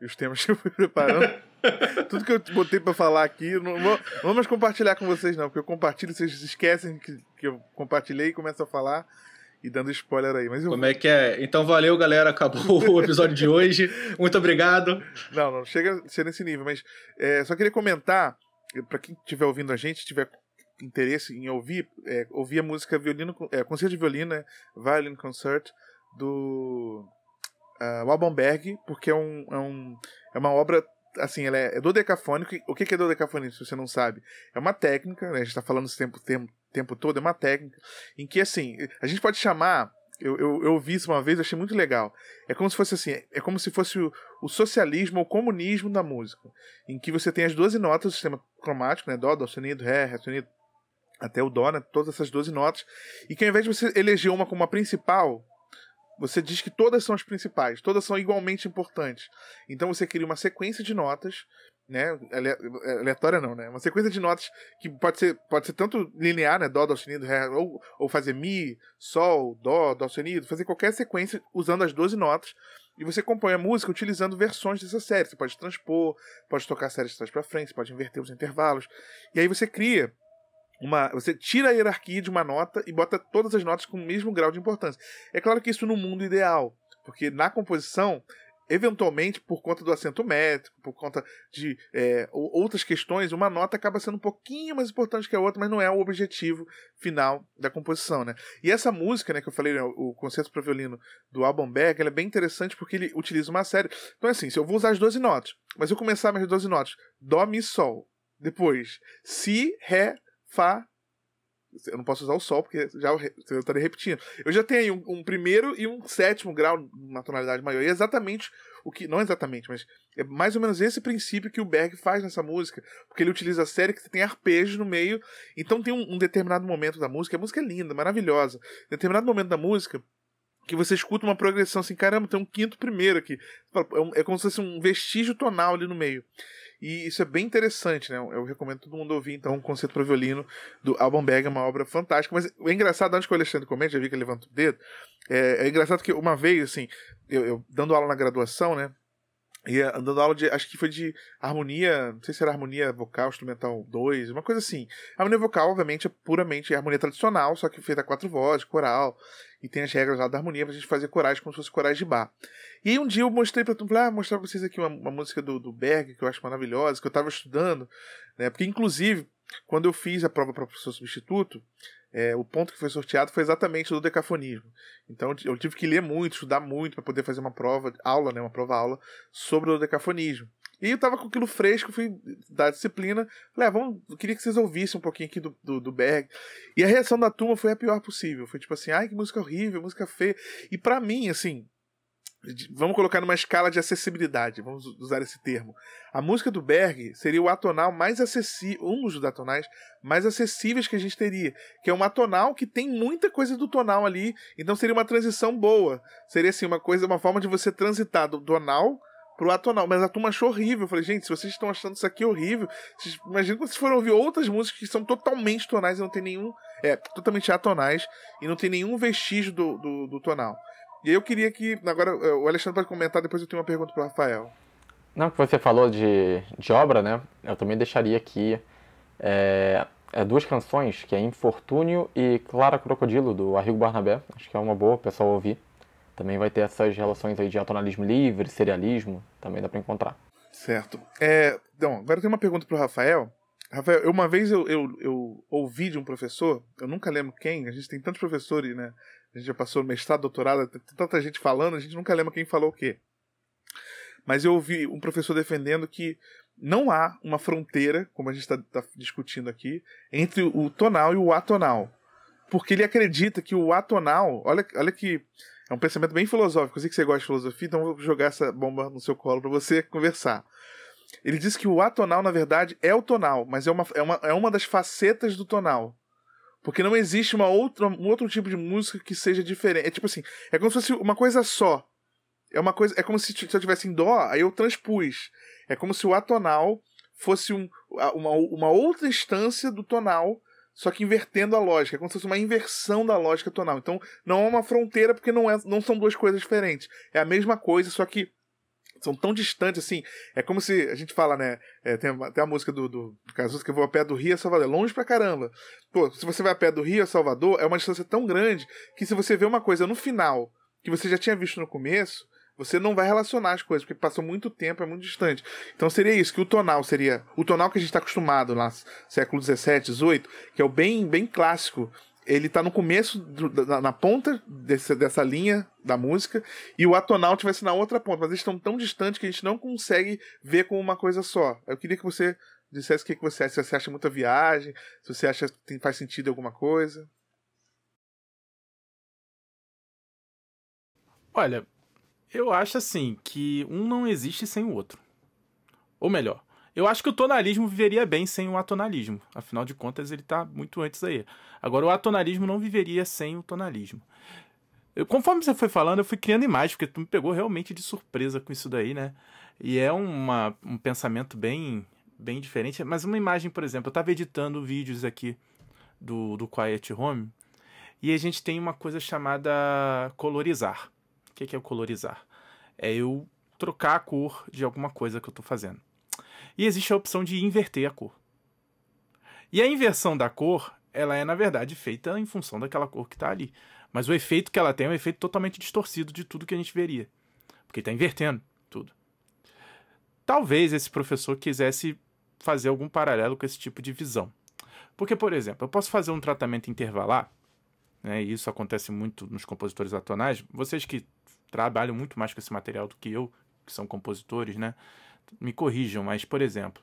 e os temas que eu fui preparando. *laughs* Tudo que eu botei para falar aqui, não vou, não vou mais compartilhar com vocês, não, porque eu compartilho, vocês esquecem que, que eu compartilhei e começo a falar e dando spoiler aí. Mas eu... Como é que é? Então valeu, galera. Acabou o episódio de hoje. Muito obrigado. Não, não chega a ser nesse nível, mas é, só queria comentar, para quem estiver ouvindo a gente, estiver interesse em ouvir, é, ouvir a música violino, é, concerto de violino, né? Violin Concert, do uh, Albanberg, porque é, um, é, um, é uma obra assim, ela é, é dodecafônico. O que é dodecafônico, se você não sabe? É uma técnica, né? A gente está falando esse tempo, tempo tempo todo, é uma técnica em que, assim, a gente pode chamar. Eu, eu, eu vi isso uma vez, achei muito legal. É como se fosse assim, é como se fosse o, o socialismo ou comunismo da música, em que você tem as 12 notas do sistema cromático, né? Dó, dó sustenido, ré, ré sustenido, até o dó, né? Todas essas 12 notas, e que ao invés de você eleger uma como a principal, você diz que todas são as principais, todas são igualmente importantes. Então você cria uma sequência de notas né? Aleatória não, né? Uma sequência de notas que pode ser, pode ser tanto linear, né? Dó, Dó sustenido, Ré, ou, ou fazer Mi, Sol, Dó, Dó sustenido, fazer qualquer sequência usando as 12 notas. E você compõe a música utilizando versões dessa série. Você pode transpor, pode tocar a série de trás para frente, pode inverter os intervalos. E aí você cria uma, você tira a hierarquia de uma nota e bota todas as notas com o mesmo grau de importância. É claro que isso no mundo ideal, porque na composição eventualmente, por conta do acento métrico, por conta de é, outras questões, uma nota acaba sendo um pouquinho mais importante que a outra, mas não é o objetivo final da composição, né? E essa música, né, que eu falei, né, o concerto para violino do Alban Berg, ela é bem interessante porque ele utiliza uma série. Então, é assim, se eu vou usar as 12 notas, mas eu começar minhas 12 notas, Dó, Mi, Sol, depois Si, Ré, Fá, eu não posso usar o Sol, porque já eu estaria repetindo. Eu já tenho um, um, primeiro e um sétimo grau na tonalidade maior. E é exatamente o que. Não exatamente, mas é mais ou menos esse princípio que o Berg faz nessa música. Porque ele utiliza a série que tem arpejos no meio. Então tem um, um determinado momento da música. A música é linda, maravilhosa. Determinado momento da música que você escuta uma progressão assim, caramba, tem um quinto primeiro aqui. É, é como se fosse um vestígio tonal ali no meio. E isso é bem interessante, né? Eu recomendo todo mundo ouvir, então, o Concerto para Violino do Alban Berg, é uma obra fantástica. Mas o engraçado, antes que o Alexandre comente, já vi que ele levanta o dedo, é, é engraçado que uma vez, assim, eu, eu, dando aula na graduação, né? E dando aula de, acho que foi de harmonia, não sei se era harmonia vocal, instrumental 2, uma coisa assim. Harmonia vocal, obviamente, é puramente harmonia tradicional, só que feita a quatro vozes, coral, e tem as regras lá da harmonia pra gente fazer corais como se fosse corais de bar. E aí um dia eu mostrei pra tu, ah, mostrar pra vocês aqui uma, uma música do, do Berg, que eu acho maravilhosa, que eu tava estudando, né? Porque, inclusive, quando eu fiz a prova para professor substituto, é, o ponto que foi sorteado foi exatamente do decafonismo. Então eu tive que ler muito, estudar muito para poder fazer uma prova, aula, né, uma prova-aula sobre o decafonismo. E eu tava com aquilo fresco, fui da disciplina. Falei, ah, vamos, queria que vocês ouvissem um pouquinho aqui do, do, do Berg. E a reação da turma foi a pior possível. Foi tipo assim, ai, que música horrível, música feia. E para mim, assim, Vamos colocar numa escala de acessibilidade, vamos usar esse termo. A música do Berg seria o atonal mais acessível, um dos atonais mais acessíveis que a gente teria, que é um atonal que tem muita coisa do tonal ali, então seria uma transição boa. Seria assim uma coisa, uma forma de você transitar do tonal pro atonal, mas a turma achou horrível. Eu falei, gente, se vocês estão achando isso aqui horrível, vocês, imagina quando vocês foram ouvir outras músicas que são totalmente tonais e não tem nenhum, é, totalmente atonais e não tem nenhum vestígio do, do, do tonal. E eu queria que. Agora eh, o Alexandre pode comentar, depois eu tenho uma pergunta para o Rafael. Não, que você falou de, de obra, né? Eu também deixaria aqui é, é duas canções, que é Infortúnio e Clara Crocodilo, do Arrigo Barnabé. Acho que é uma boa o pessoal ouvir. Também vai ter essas relações aí de atonalismo livre, serialismo, também dá para encontrar. Certo. É, então, agora eu tenho uma pergunta para o Rafael. Rafael, uma vez eu, eu, eu ouvi de um professor, eu nunca lembro quem, a gente tem tantos professores, né? A gente já passou mestrado, doutorado, tem tanta gente falando, a gente nunca lembra quem falou o quê. Mas eu ouvi um professor defendendo que não há uma fronteira, como a gente está tá discutindo aqui, entre o tonal e o atonal. Porque ele acredita que o atonal. Olha, olha que. É um pensamento bem filosófico. Eu sei que você gosta de filosofia, então vou jogar essa bomba no seu colo para você conversar. Ele diz que o atonal, na verdade, é o tonal, mas é uma, é uma, é uma das facetas do tonal. Porque não existe uma outra, um outro tipo de música que seja diferente. É tipo assim, é como se fosse uma coisa só. É uma coisa, é como se, se eu tivesse em dó, aí eu transpus. É como se o atonal fosse um, uma, uma outra instância do tonal, só que invertendo a lógica. É como se fosse uma inversão da lógica tonal. Então não é uma fronteira porque não, é, não são duas coisas diferentes. É a mesma coisa, só que são tão distantes assim. É como se a gente fala, né? É, tem, tem a música do, do, do Cazuza que eu vou a pé do Rio a Salvador. É longe pra caramba. Pô, se você vai a pé do Rio a Salvador, é uma distância tão grande que se você vê uma coisa no final que você já tinha visto no começo, você não vai relacionar as coisas, porque passou muito tempo, é muito distante. Então seria isso, que o tonal seria. O tonal que a gente está acostumado lá, século XVII, XVIII, que é o bem, bem clássico ele tá no começo, do, na, na, ponta desse, dessa linha da música, e o atonal tivesse na outra ponta, mas eles estão tão distantes que a gente não consegue ver como uma coisa só. Eu queria que você dissesse o que, que você acha. Se você acha muita viagem, se você acha que faz sentido alguma coisa. Olha, eu acho assim que um não existe sem o outro. Ou melhor, eu acho que o tonalismo viveria bem sem o atonalismo. Afinal de contas, ele está muito antes aí. Agora, o atonalismo não viveria sem o tonalismo. Eu, conforme você foi falando, eu fui criando imagens, porque tu me pegou realmente de surpresa com isso daí, né? E é uma, um pensamento bem, bem diferente. Mas uma imagem, por exemplo, eu estava editando vídeos aqui do, do Quiet Home e a gente tem uma coisa chamada colorizar. O que é o colorizar? É eu trocar a cor de alguma coisa que eu estou fazendo. E existe a opção de inverter a cor. E a inversão da cor, ela é na verdade feita em função daquela cor que está ali. Mas o efeito que ela tem é um efeito totalmente distorcido de tudo que a gente veria. Porque está invertendo tudo. Talvez esse professor quisesse fazer algum paralelo com esse tipo de visão. Porque, por exemplo, eu posso fazer um tratamento intervalar, né, e isso acontece muito nos compositores atonais. Vocês que trabalham muito mais com esse material do que eu, que são compositores, né, me corrijam, mas, por exemplo,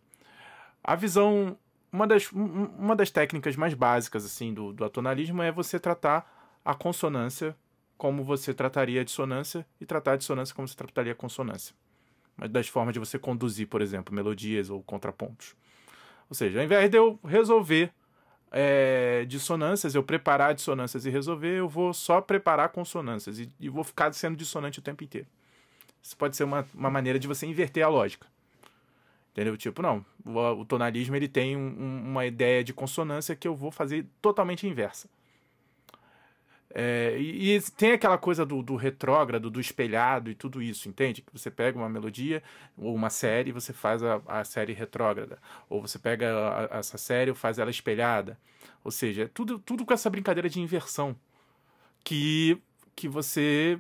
a visão. Uma das, uma das técnicas mais básicas assim do, do atonalismo é você tratar a consonância como você trataria a dissonância e tratar a dissonância como você trataria a consonância das formas de você conduzir, por exemplo, melodias ou contrapontos. Ou seja, ao invés de eu resolver é, dissonâncias, eu preparar dissonâncias e resolver, eu vou só preparar consonâncias e, e vou ficar sendo dissonante o tempo inteiro. Isso pode ser uma, uma maneira de você inverter a lógica. Entendeu? Tipo, não, o, o tonalismo ele tem um, uma ideia de consonância que eu vou fazer totalmente inversa. É, e, e, tem aquela coisa do, do, retrógrado, do espelhado e tudo isso, entende? Que você pega uma melodia ou uma série e você faz a, a série retrógrada. Ou você pega a, essa série e faz ela espelhada. Ou seja, tudo, tudo com essa brincadeira de inversão. Que, que você.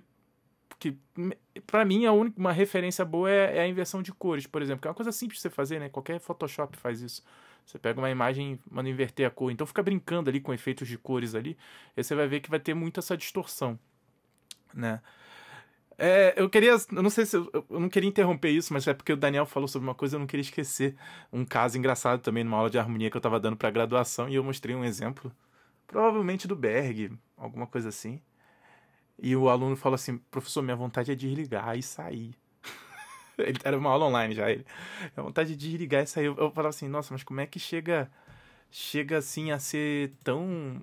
Que para mim, a única, uma referência boa é, é, a inversão de cores, por exemplo. Que é uma coisa simples de você fazer, né? Qualquer Photoshop faz isso. Você pega uma imagem, manda inverter a cor. Então fica brincando ali com efeitos de cores ali. E você vai ver que vai ter muito essa distorção, né? É, eu queria, eu não sei se eu, eu, não queria interromper isso, mas é porque o Daniel falou sobre uma coisa, eu não queria esquecer um caso engraçado também numa aula de harmonia que eu estava dando para graduação e eu mostrei um exemplo, provavelmente do Berg, alguma coisa assim. E o aluno falou assim: "Professor, minha vontade é desligar e sair". *laughs* ele era uma aula online já, ele. A vontade de desligar e sair. Eu, eu falava assim, nossa, mas como é que chega chega assim a ser tão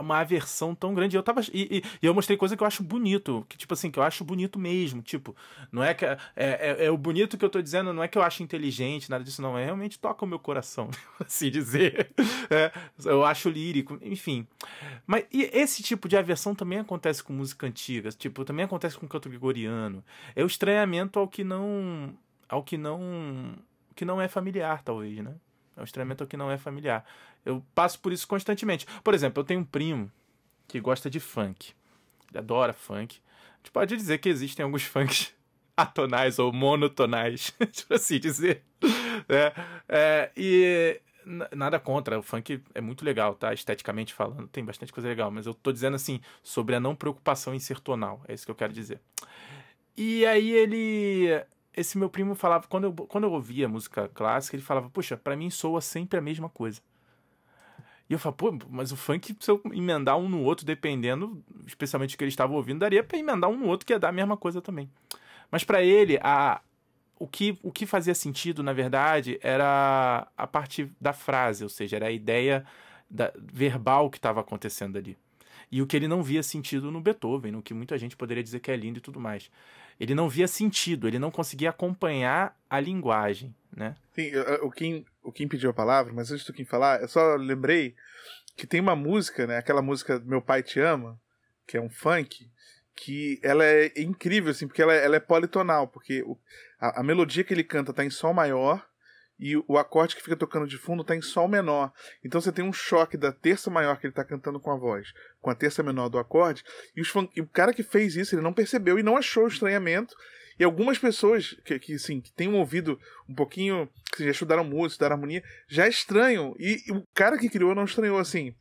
uma aversão tão grande. Eu tava. E, e, e, eu mostrei coisa que eu acho bonito. Que, tipo assim, que eu acho bonito mesmo. Tipo, não é que. É, é, é, o bonito que eu tô dizendo, não é que eu acho inteligente, nada disso, não. É realmente toca o meu coração, *laughs* assim dizer. É, eu acho lírico, enfim. Mas esse tipo de aversão também acontece com música antiga. Tipo, também acontece com canto gregoriano. É o estranhamento ao que não. ao que não. que não é familiar, talvez, né? É um estranhamento que não é familiar. Eu passo por isso constantemente. Por exemplo, eu tenho um primo que gosta de funk. Ele adora funk. A gente pode dizer que existem alguns *laughs* funks atonais ou monotonais, *laughs* tipo assim dizer. É, é, e nada contra, o funk é muito legal, tá? Esteticamente falando, tem bastante coisa legal, mas eu tô dizendo assim, sobre a não preocupação em ser tonal, é isso que eu quero dizer. E aí ele esse meu primo falava, quando eu, quando eu ouvia música clássica, ele falava, puxa, para mim soa sempre a mesma coisa. E eu falo, pô, mas o funk, se eu emendar um no outro, dependendo, especialmente do que ele estava ouvindo, daria para emendar um no outro que ia dar a mesma coisa também. Mas para ele, a, o, que, o que fazia sentido, na verdade, era a parte da frase, ou seja, era a ideia da, verbal que estava acontecendo ali. E o que ele não via sentido no Beethoven, no que muita gente poderia dizer que é lindo e tudo mais ele não via sentido, ele não conseguia acompanhar a linguagem, né? Sim, o Kim, o Kim pediu a palavra, mas antes do Kim falar, eu só lembrei que tem uma música, né? Aquela música Meu Pai Te Ama, que é um funk, que ela é incrível, assim, porque ela, é, ela é politonal, porque o, a, a, melodia que ele canta tá em sol maior e o acorde que fica tocando de fundo está em sol menor. Então você tem um choque da terça maior que ele está cantando com a voz, com a terça menor do acorde, e, e, o cara que fez isso, ele não percebeu e não achou o estranhamento. E algumas pessoas que, que, assim, que têm um ouvido um pouquinho, que já estudaram música, estudaram harmonia, já estranham. E, e o cara que criou não estranhou assim.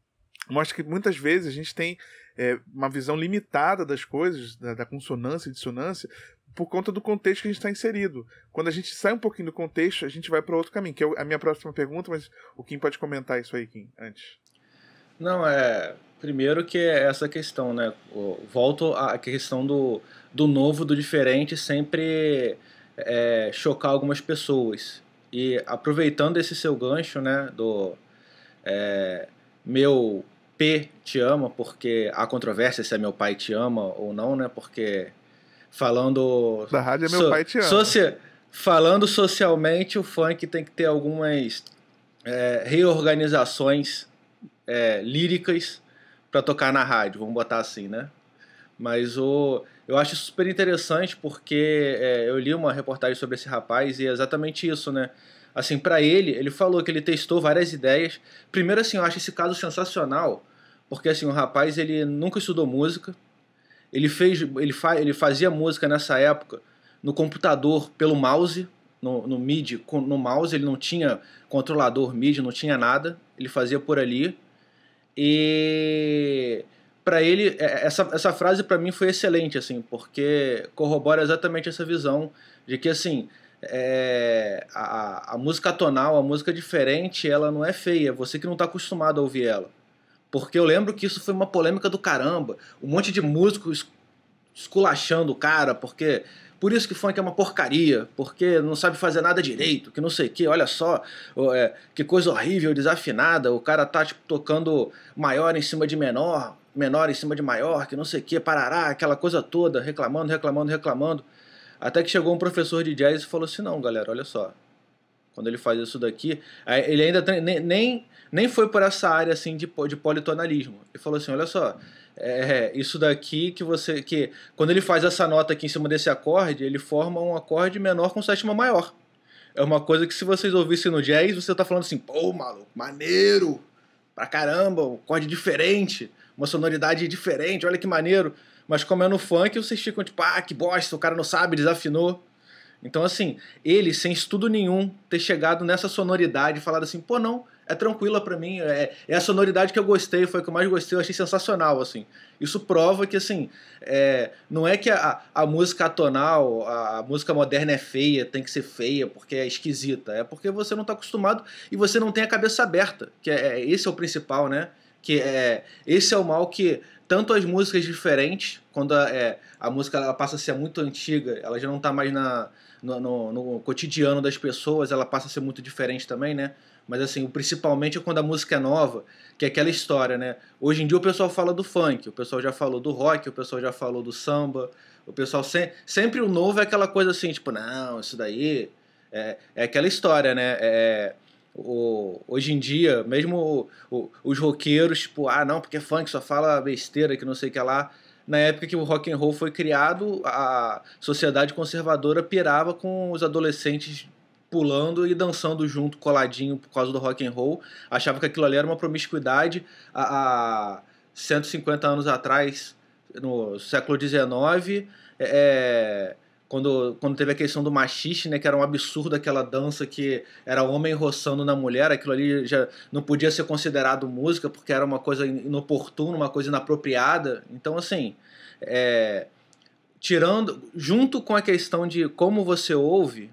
Mostra que muitas vezes a gente tem é, uma visão limitada das coisas, da, da consonância e dissonância, por conta do contexto que a gente está inserido. Quando a gente sai um pouquinho do contexto, a gente vai para outro caminho, que é a minha próxima pergunta, mas o Kim pode comentar isso aí, Kim, antes. Não, é. Primeiro que é essa questão, né? Volto à questão do, do novo, do diferente, sempre é, chocar algumas pessoas. E aproveitando esse seu gancho, né? Do é, meu P te ama, porque há controvérsia se é meu pai te ama ou não, né? Porque falando. Da rádio é meu so, pai te ama. Socia, falando socialmente, o funk tem que ter algumas é, reorganizações é, líricas para tocar na rádio, vamos botar assim, né? Mas o, eu acho super interessante porque é, eu li uma reportagem sobre esse rapaz e é exatamente isso, né? Assim, para ele, ele falou que ele testou várias ideias. Primeiro, assim, eu acho esse caso sensacional, porque assim, o rapaz ele nunca estudou música. Ele fez, ele, fa, ele fazia música nessa época no computador pelo mouse, no, no MIDI, no mouse ele não tinha controlador MIDI, não tinha nada. Ele fazia por ali. E para ele é, essa, essa frase para mim foi excelente assim, porque corrobora exatamente essa visão de que assim, é, a, a música tonal, a música diferente, ela não é feia, é você que não está acostumado a ouvir ela. Porque eu lembro que isso foi uma polêmica do caramba. Um monte de músicos esculachando o cara, porque. Por isso que funk é uma porcaria, porque não sabe fazer nada direito, que não sei o que, olha só, é, que coisa horrível, desafinada, o cara tá tipo, tocando maior em cima de menor, menor em cima de maior, que não sei o que, parará, aquela coisa toda, reclamando, reclamando, reclamando. Até que chegou um professor de jazz e falou assim: não, galera, olha só. Quando ele faz isso daqui, ele ainda nem, nem, nem foi por essa área assim de, de politonalismo. Ele falou assim: olha só, é, isso daqui que você. que Quando ele faz essa nota aqui em cima desse acorde, ele forma um acorde menor com sétima maior. É uma coisa que se vocês ouvissem no jazz, você tá falando assim, pô, maluco, maneiro, pra caramba, um acorde diferente, uma sonoridade diferente, olha que maneiro. Mas como é no funk, vocês ficam tipo, ah, que bosta, o cara não sabe, desafinou. Então, assim, ele, sem estudo nenhum, ter chegado nessa sonoridade e falado assim, pô, não, é tranquila para mim, é, é, a sonoridade que eu gostei, foi a que eu mais gostei, eu achei sensacional, assim. Isso prova que, assim, é, não é que a, a música atonal, a, a, música moderna é feia, tem que ser feia porque é esquisita, é porque você não está acostumado e você não tem a cabeça aberta, que é, é esse é o principal, né? Que é, esse é o mal que tanto as músicas diferentes, quando a, é, a música ela passa a ser muito antiga, ela já não está mais na, no, no, no, cotidiano das pessoas, ela passa a ser muito diferente também, né? Mas assim, principalmente é quando a música é nova, que é aquela história, né? Hoje em dia o pessoal fala do funk, o pessoal já falou do rock, o pessoal já falou do samba, o pessoal se, sempre o novo é aquela coisa assim, tipo, não, isso daí é, é aquela história, né? É, o, hoje em dia, mesmo o, o, os roqueiros, tipo, ah, não, porque funk só fala besteira, que não sei o que lá. Na época que o rock and roll foi criado, a sociedade conservadora pirava com os adolescentes pulando e dançando junto, coladinho, por causa do rock and roll. Achava que aquilo ali era uma promiscuidade. Há, 150 anos atrás, no século XIX, é, quando, quando teve a questão do machixe, né, que era um absurdo aquela dança que era homem roçando na mulher, aquilo ali já não podia ser considerado música porque era uma coisa inoportuna, uma coisa inapropriada. Então, assim, é, tirando, junto com a questão de como você ouve,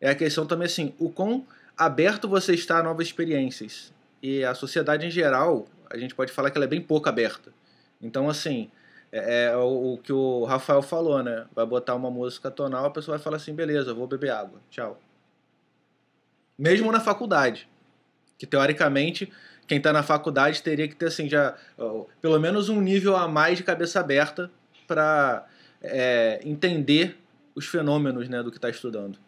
é a questão também assim, o quão aberto você está a novas experiências. E a sociedade em geral, a gente pode falar que ela é bem pouco aberta. Então, assim, é, é o, o, que o Rafael falou, né? Vai botar uma música tonal, a pessoa vai falar assim, beleza, vou beber água, tchau. Mesmo na faculdade, que teoricamente quem está na faculdade teria que ter assim já pelo menos um nível a mais de cabeça aberta para é, entender os fenômenos né, do que está estudando.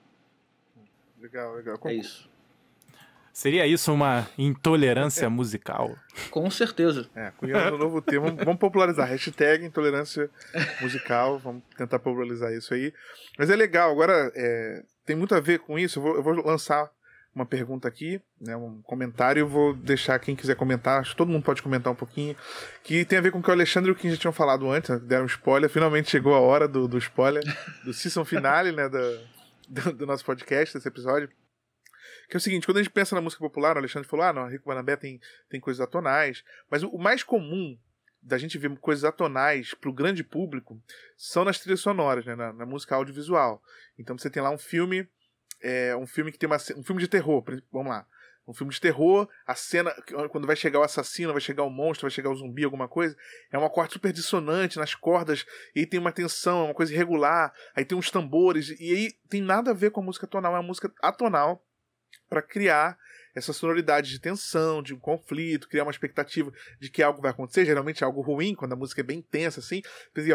Legal, legal. É isso. Seria isso uma intolerância musical? Com certeza. É, cunhando um novo termo. Vamos popularizar. Hashtag intolerância musical. Vamos tentar popularizar isso aí. Mas é legal. Agora, é, tem muito a ver com isso. Eu vou, eu vou lançar uma pergunta aqui, né, um comentário. Eu vou deixar quem quiser comentar. Acho que todo mundo pode comentar um pouquinho. Que tem a ver com o que o Alexandre e o Kim já tinham falado antes. Né, deram spoiler. Finalmente chegou a hora do, do spoiler. Do season finale, né? Do, do, do nosso podcast, desse episódio. Que é o seguinte, quando a gente pensa na música popular, o Alexandre falou, ah, não, Rico Banabé tem, tem coisas atonais, mas o, o mais comum da gente ver coisas atonais para o grande público são nas trilhas sonoras, né, na, na, música audiovisual. Então você tem lá um filme, é, um filme que tem uma, um filme de terror, vamos lá, um filme de terror, a cena, quando vai chegar o assassino, vai chegar o monstro, vai chegar o zumbi, alguma coisa, é uma corte super dissonante nas cordas, e aí tem uma tensão, é uma coisa irregular, aí tem uns tambores, e aí tem nada a ver com a música tonal, é uma música atonal para criar essa sonoridade de tensão, de um conflito, criar uma expectativa de que algo vai acontecer, geralmente é algo ruim, quando a música é bem tensa, assim,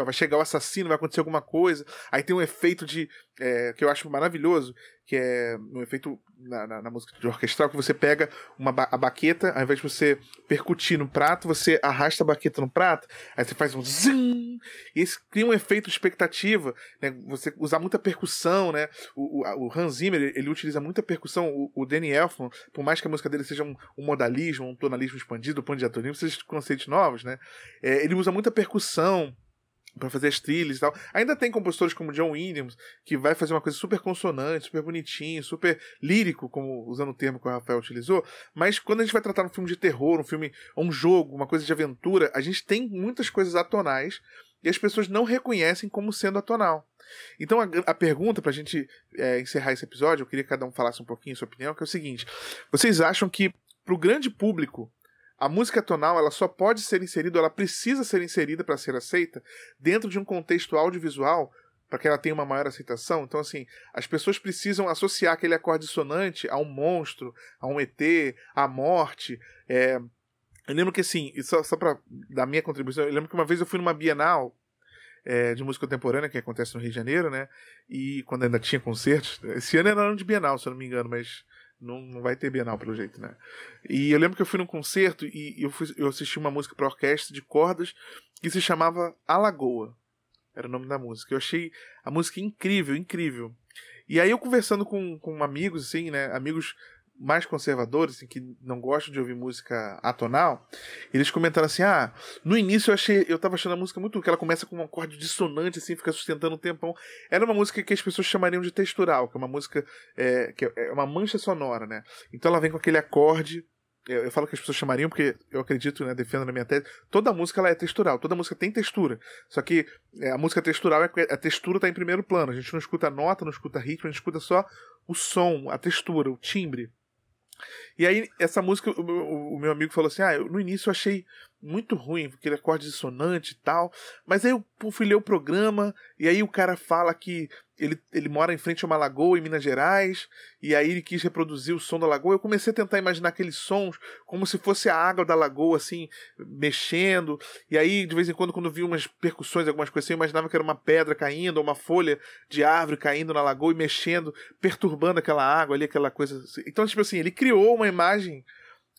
vai chegar o assassino, vai acontecer alguma coisa, aí tem um efeito de, é, que eu acho maravilhoso, que é um efeito na, na, na, música de orquestral, que você pega uma ba a baqueta, ao invés de você percutir no prato, você arrasta a baqueta no prato, aí você faz um zing, e isso cria um efeito de expectativa, né? Você usar muita percussão, né? O, o, o Hans Zimmer, ele, ele, utiliza muita percussão, o, o Danny Elfman, por mais que a música dele seja um, um modalismo, um tonalismo expandido, um ponto de atonismo, sejam conceitos novos, né? É, ele usa muita percussão, para fazer as trilhas e tal. Ainda tem compositores como John Williams, que vai fazer uma coisa super consonante, super bonitinho, super lírico, como usando o termo que o Rafael utilizou. Mas quando a gente vai tratar um filme de terror, um filme, um jogo, uma coisa de aventura, a gente tem muitas coisas atonais e as pessoas não reconhecem como sendo atonal. Então a, a pergunta para a gente é, encerrar esse episódio, eu queria que cada um falasse um pouquinho a sua opinião, que é o seguinte: vocês acham que para o grande público a música tonal ela só pode ser inserida, ela precisa ser inserida para ser aceita dentro de um contexto audiovisual para que ela tenha uma maior aceitação. Então, assim, as pessoas precisam associar aquele acorde dissonante a um monstro, a um ET, à morte. É... Eu lembro que, assim, só, só para dar minha contribuição, eu lembro que uma vez eu fui numa Bienal é, de música contemporânea que acontece no Rio de Janeiro, né? E quando ainda tinha concertos. Esse ano era ano de Bienal, se eu não me engano, mas não, não vai ter Bienal, pelo jeito, né? E eu lembro que eu fui num concerto e eu, fui, eu assisti uma música para orquestra de cordas que se chamava Alagoa. Era o nome da música. Eu achei a música incrível, incrível. E aí eu conversando com, com amigos, assim, né? Amigos mais conservadores, assim, que não gostam de ouvir música atonal, eles comentaram assim: ah, no início eu achei, eu tava achando a música muito que ela começa com um acorde dissonante, assim, fica sustentando um tempão. Era uma música que as pessoas chamariam de textural, que é uma música é, que é uma mancha sonora, né? Então ela vem com aquele acorde. Eu, eu falo que as pessoas chamariam porque eu acredito, né, defendo na minha tese, toda música ela é textural, toda música tem textura. Só que é, a música textural é a textura está em primeiro plano. A gente não escuta nota, não escuta ritmo, a gente escuta só o som, a textura, o timbre. E aí, essa música, o meu, o meu amigo falou assim: ah, eu, no início eu achei muito ruim, aquele acorde dissonante e tal. Mas aí eu fui ler o programa, e aí o cara fala que ele, ele mora em frente a uma lagoa em Minas Gerais, e aí ele quis reproduzir o som da lagoa. Eu comecei a tentar imaginar aqueles sons como se fosse a água da lagoa, assim, mexendo. E aí, de vez em quando, quando vi umas percussões, algumas coisas assim, eu imaginava que era uma pedra caindo, ou uma folha de árvore caindo na lagoa e mexendo, perturbando aquela água ali, aquela coisa. Assim. Então, tipo assim, ele criou uma imagem,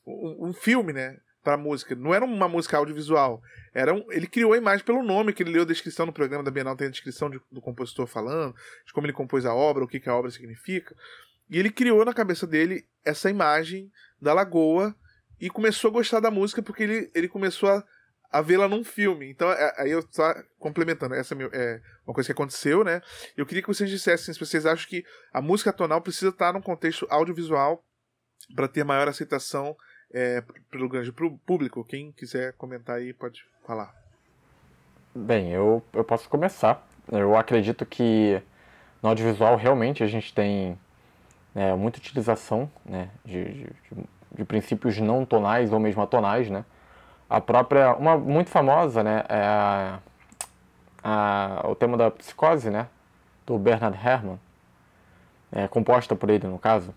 um, um filme, né? Para música. Não era uma música audiovisual. Era um, ele criou a imagem pelo nome, que ele leu a descrição no programa da Bienal, tem a descrição de, do compositor falando, de como ele compôs a obra, o que, que a obra significa. E ele criou na cabeça dele essa imagem da lagoa e começou a gostar da música porque ele, ele começou a, a vê-la num filme. Então, é, aí eu só complementando, essa é, é uma coisa que aconteceu, né? Eu queria que vocês dissessem se vocês acham que a música tonal precisa estar num contexto audiovisual para ter maior aceitação é, pelo grande público. Quem quiser comentar aí pode falar. Bem, eu, eu posso começar. Eu acredito que no audiovisual realmente a gente tem né, muita utilização né, de, de, de, princípios não tonais ou mesmo atonais. Né? A própria, uma muito famosa né, é a, a, o tema da psicose, né, do Bernard Herrmann, é, composta por ele no caso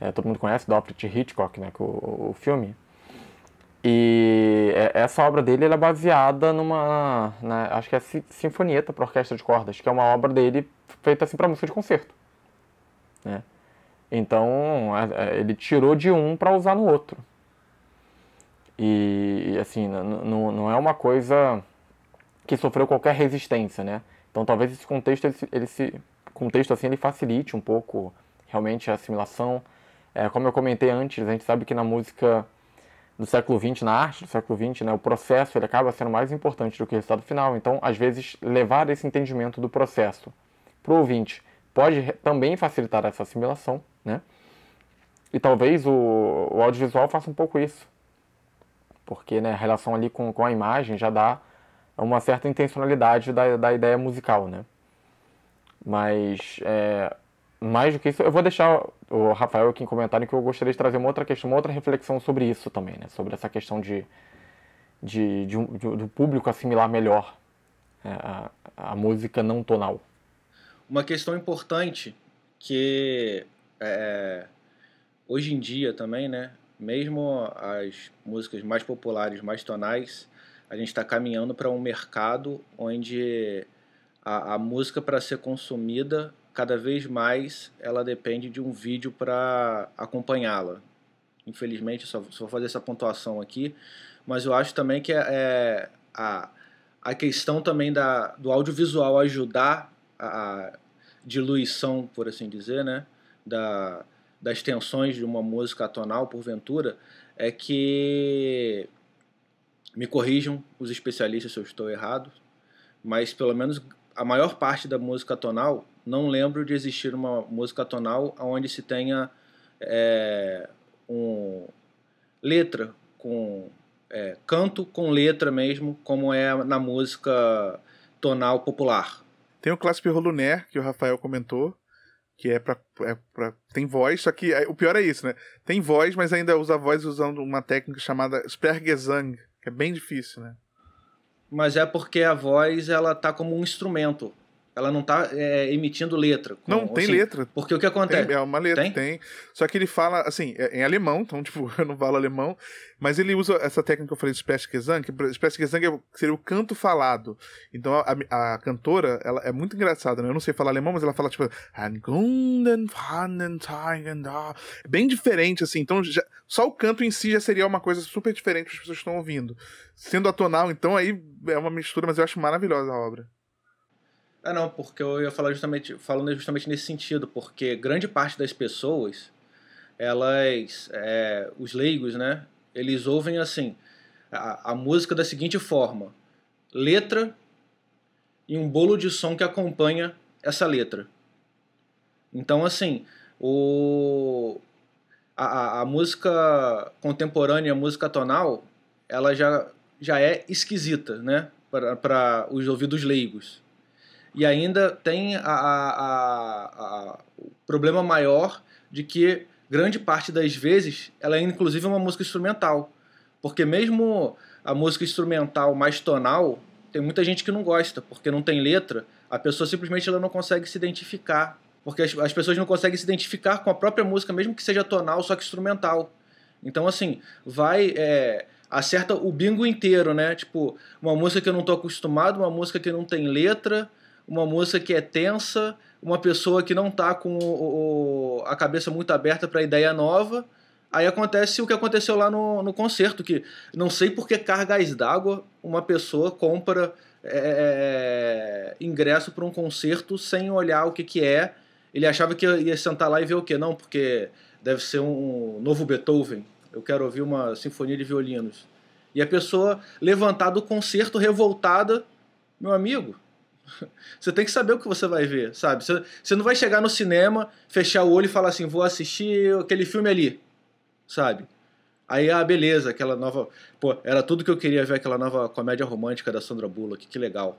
é, todo mundo conhece, do Alfred Hitchcock, né, o, o filme. E é, essa obra dele é baseada numa, né, acho que é Sinfonieta para Orquestra de Cordas, que é uma obra dele feita assim para música de concerto. Né? Então é, é, ele tirou de um para usar no outro. E assim, não é uma coisa que sofreu qualquer resistência, né? Então talvez esse contexto, ele se, contexto assim, ele facilite um pouco realmente a assimilação é, como eu comentei antes, a gente sabe que na música do século XX, na arte do século XX, né, o processo ele acaba sendo mais importante do que o resultado final. Então, às vezes, levar esse entendimento do processo para o ouvinte pode também facilitar essa assimilação, né? E talvez o, o audiovisual faça um pouco isso. porque né, a relação ali com, com a imagem já dá uma certa intencionalidade da, da ideia musical, né? Mas, é, mais do que isso, eu vou deixar o Rafael aqui em comentário que eu gostaria de trazer uma outra questão, uma outra reflexão sobre isso também, né? Sobre essa questão de, de, de, de do público assimilar melhor é, a, a música não tonal. Uma questão importante que é, hoje em dia também, né? Mesmo as músicas mais populares, mais tonais, a gente está caminhando para um mercado onde a, a música para ser consumida cada vez mais ela depende de um vídeo para acompanhá-la. Infelizmente, só, só vou fazer essa pontuação aqui, mas eu acho também que é, é a, a questão também da, do audiovisual ajudar a diluição, por assim dizer, né, da, das tensões de uma música atonal, porventura, é que me corrijam os especialistas se eu estou errado, mas pelo menos a maior parte da música tonal, não lembro de existir uma música tonal onde se tenha é, um letra com é, canto com letra mesmo, como é na música tonal popular. Tem o clássico Lunaire, que o Rafael comentou, que é pra, é pra, Tem voz, só que o pior é isso, né? Tem voz, mas ainda usa voz usando uma técnica chamada Spergesang, que é bem difícil, né? Mas é porque a voz ela tá como um instrumento. Ela não tá é, emitindo letra. Com, não, tem assim, letra. Porque o que acontece? Tem, é uma letra, tem? tem? Só que ele fala, assim, é, em alemão, então, *laughs* tipo, eu não falo alemão, mas ele usa essa técnica que eu falei de Sprechgesang, que Sprechgesang é seria o canto falado. Então, a, a, cantora, ela é muito engraçada, né? Eu não sei falar alemão, mas ela fala, tipo, bem diferente, assim. Então, já, só o canto em si já seria uma coisa super diferente que as pessoas estão ouvindo. Sendo atonal, então, aí é uma mistura, mas eu acho maravilhosa a obra. Ah, não, porque eu ia falar justamente, falando justamente nesse sentido, porque grande parte das pessoas, elas, é, os leigos, né, eles ouvem assim, a, a música da seguinte forma: letra e um bolo de som que acompanha essa letra. Então, assim, o, a, a música contemporânea, a música tonal, ela já, já é esquisita, né, para os ouvidos leigos. E ainda tem a, a, a, o problema maior de que grande parte das vezes ela é inclusive uma música instrumental. Porque mesmo a música instrumental mais tonal, tem muita gente que não gosta, porque não tem letra, a pessoa simplesmente ela não consegue se identificar. Porque as, as pessoas não conseguem se identificar com a própria música, mesmo que seja tonal, só que instrumental. Então, assim, vai. É, acerta o bingo inteiro, né? Tipo, uma música que eu não tô acostumado, uma música que não tem letra, uma música que é tensa, uma pessoa que não está com o, o, a cabeça muito aberta para ideia nova. Aí acontece o que aconteceu lá no, no concerto, que não sei por que cargas d'água uma pessoa compra é, é ingresso para um concerto sem olhar o que, que é. Ele achava que ia sentar lá e ver o que? Não, porque deve ser um novo Beethoven. Eu quero ouvir uma sinfonia de violinos. E a pessoa levantar do concerto revoltada, meu amigo, *laughs* você tem que saber o que você vai ver, sabe? Você, você não vai chegar no cinema, fechar o olho e falar assim, vou assistir aquele filme ali, sabe? Aí, ah, beleza, aquela nova. Pô, era tudo que eu queria ver, aquela nova comédia romântica da Sandra Bullock, que legal.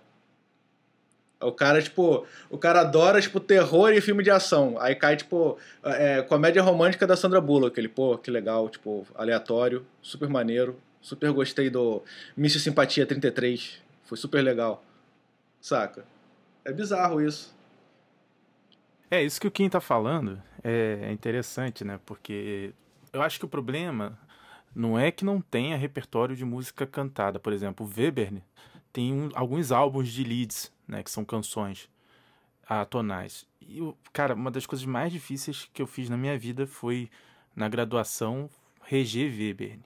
O cara, tipo, o cara adora, tipo, terror e filme de ação. Aí cai, tipo, é, comédia romântica da Sandra Bullock. Ele, pô, que legal, tipo, aleatório, super maneiro. Super gostei do Miss Simpatia 33. Foi super legal. Saca? É bizarro isso. É, isso que o Kim tá falando é interessante, né? Porque eu acho que o problema não é que não tenha repertório de música cantada. Por exemplo, o Weber tem um, alguns álbuns de leads, né? Que são canções atonais. E, cara, uma das coisas mais difíceis que eu fiz na minha vida foi, na graduação, reger Weber.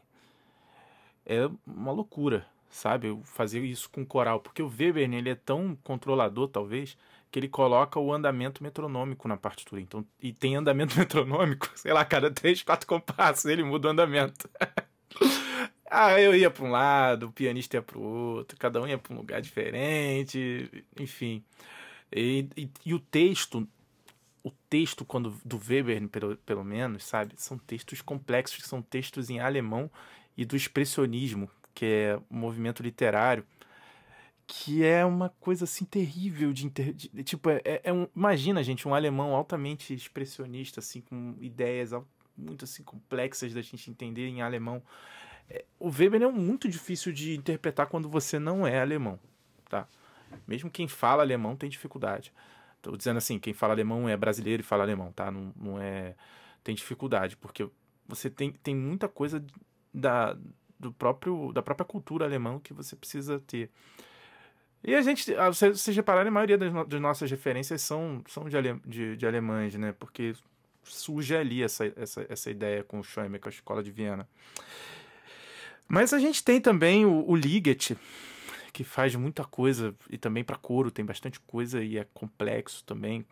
É uma loucura sabe? Eu fazer isso com coral, porque o Weber ele é tão controlador, talvez, que ele coloca o andamento metronômico na partitura. Então, e tem andamento *laughs* metronômico, sei lá, cada três, quatro compassos ele muda o andamento. *laughs* ah, eu ia para um lado, o pianista ia para o outro, cada um ia para um lugar diferente, enfim. E, e, e, o texto, o texto quando do Weber, pelo, pelo menos, sabe, são textos complexos, são textos em alemão e do expressionismo, que é o movimento literário, que é uma coisa assim terrível de, inter... de tipo é, é, um... imagina gente um alemão altamente expressionista assim com ideias muito assim complexas da gente entender em alemão é, o Weber é muito difícil de interpretar quando você não é alemão tá mesmo quem fala alemão tem dificuldade Estou dizendo assim, quem fala alemão é brasileiro e fala alemão, tá? Não, não é. Tem dificuldade, porque você tem, tem muita coisa da, do próprio, da própria cultura alemã que você precisa ter. E a gente, ah, se vocês repararem, a maioria das, das, nossas referências são, são de, ale, de, de alemães, né? Porque surge ali essa, essa, essa ideia com o Schoemer, com a escola de Viena. Mas a gente tem também o, o Liget, que faz muita coisa e também para coro tem bastante coisa e é complexo também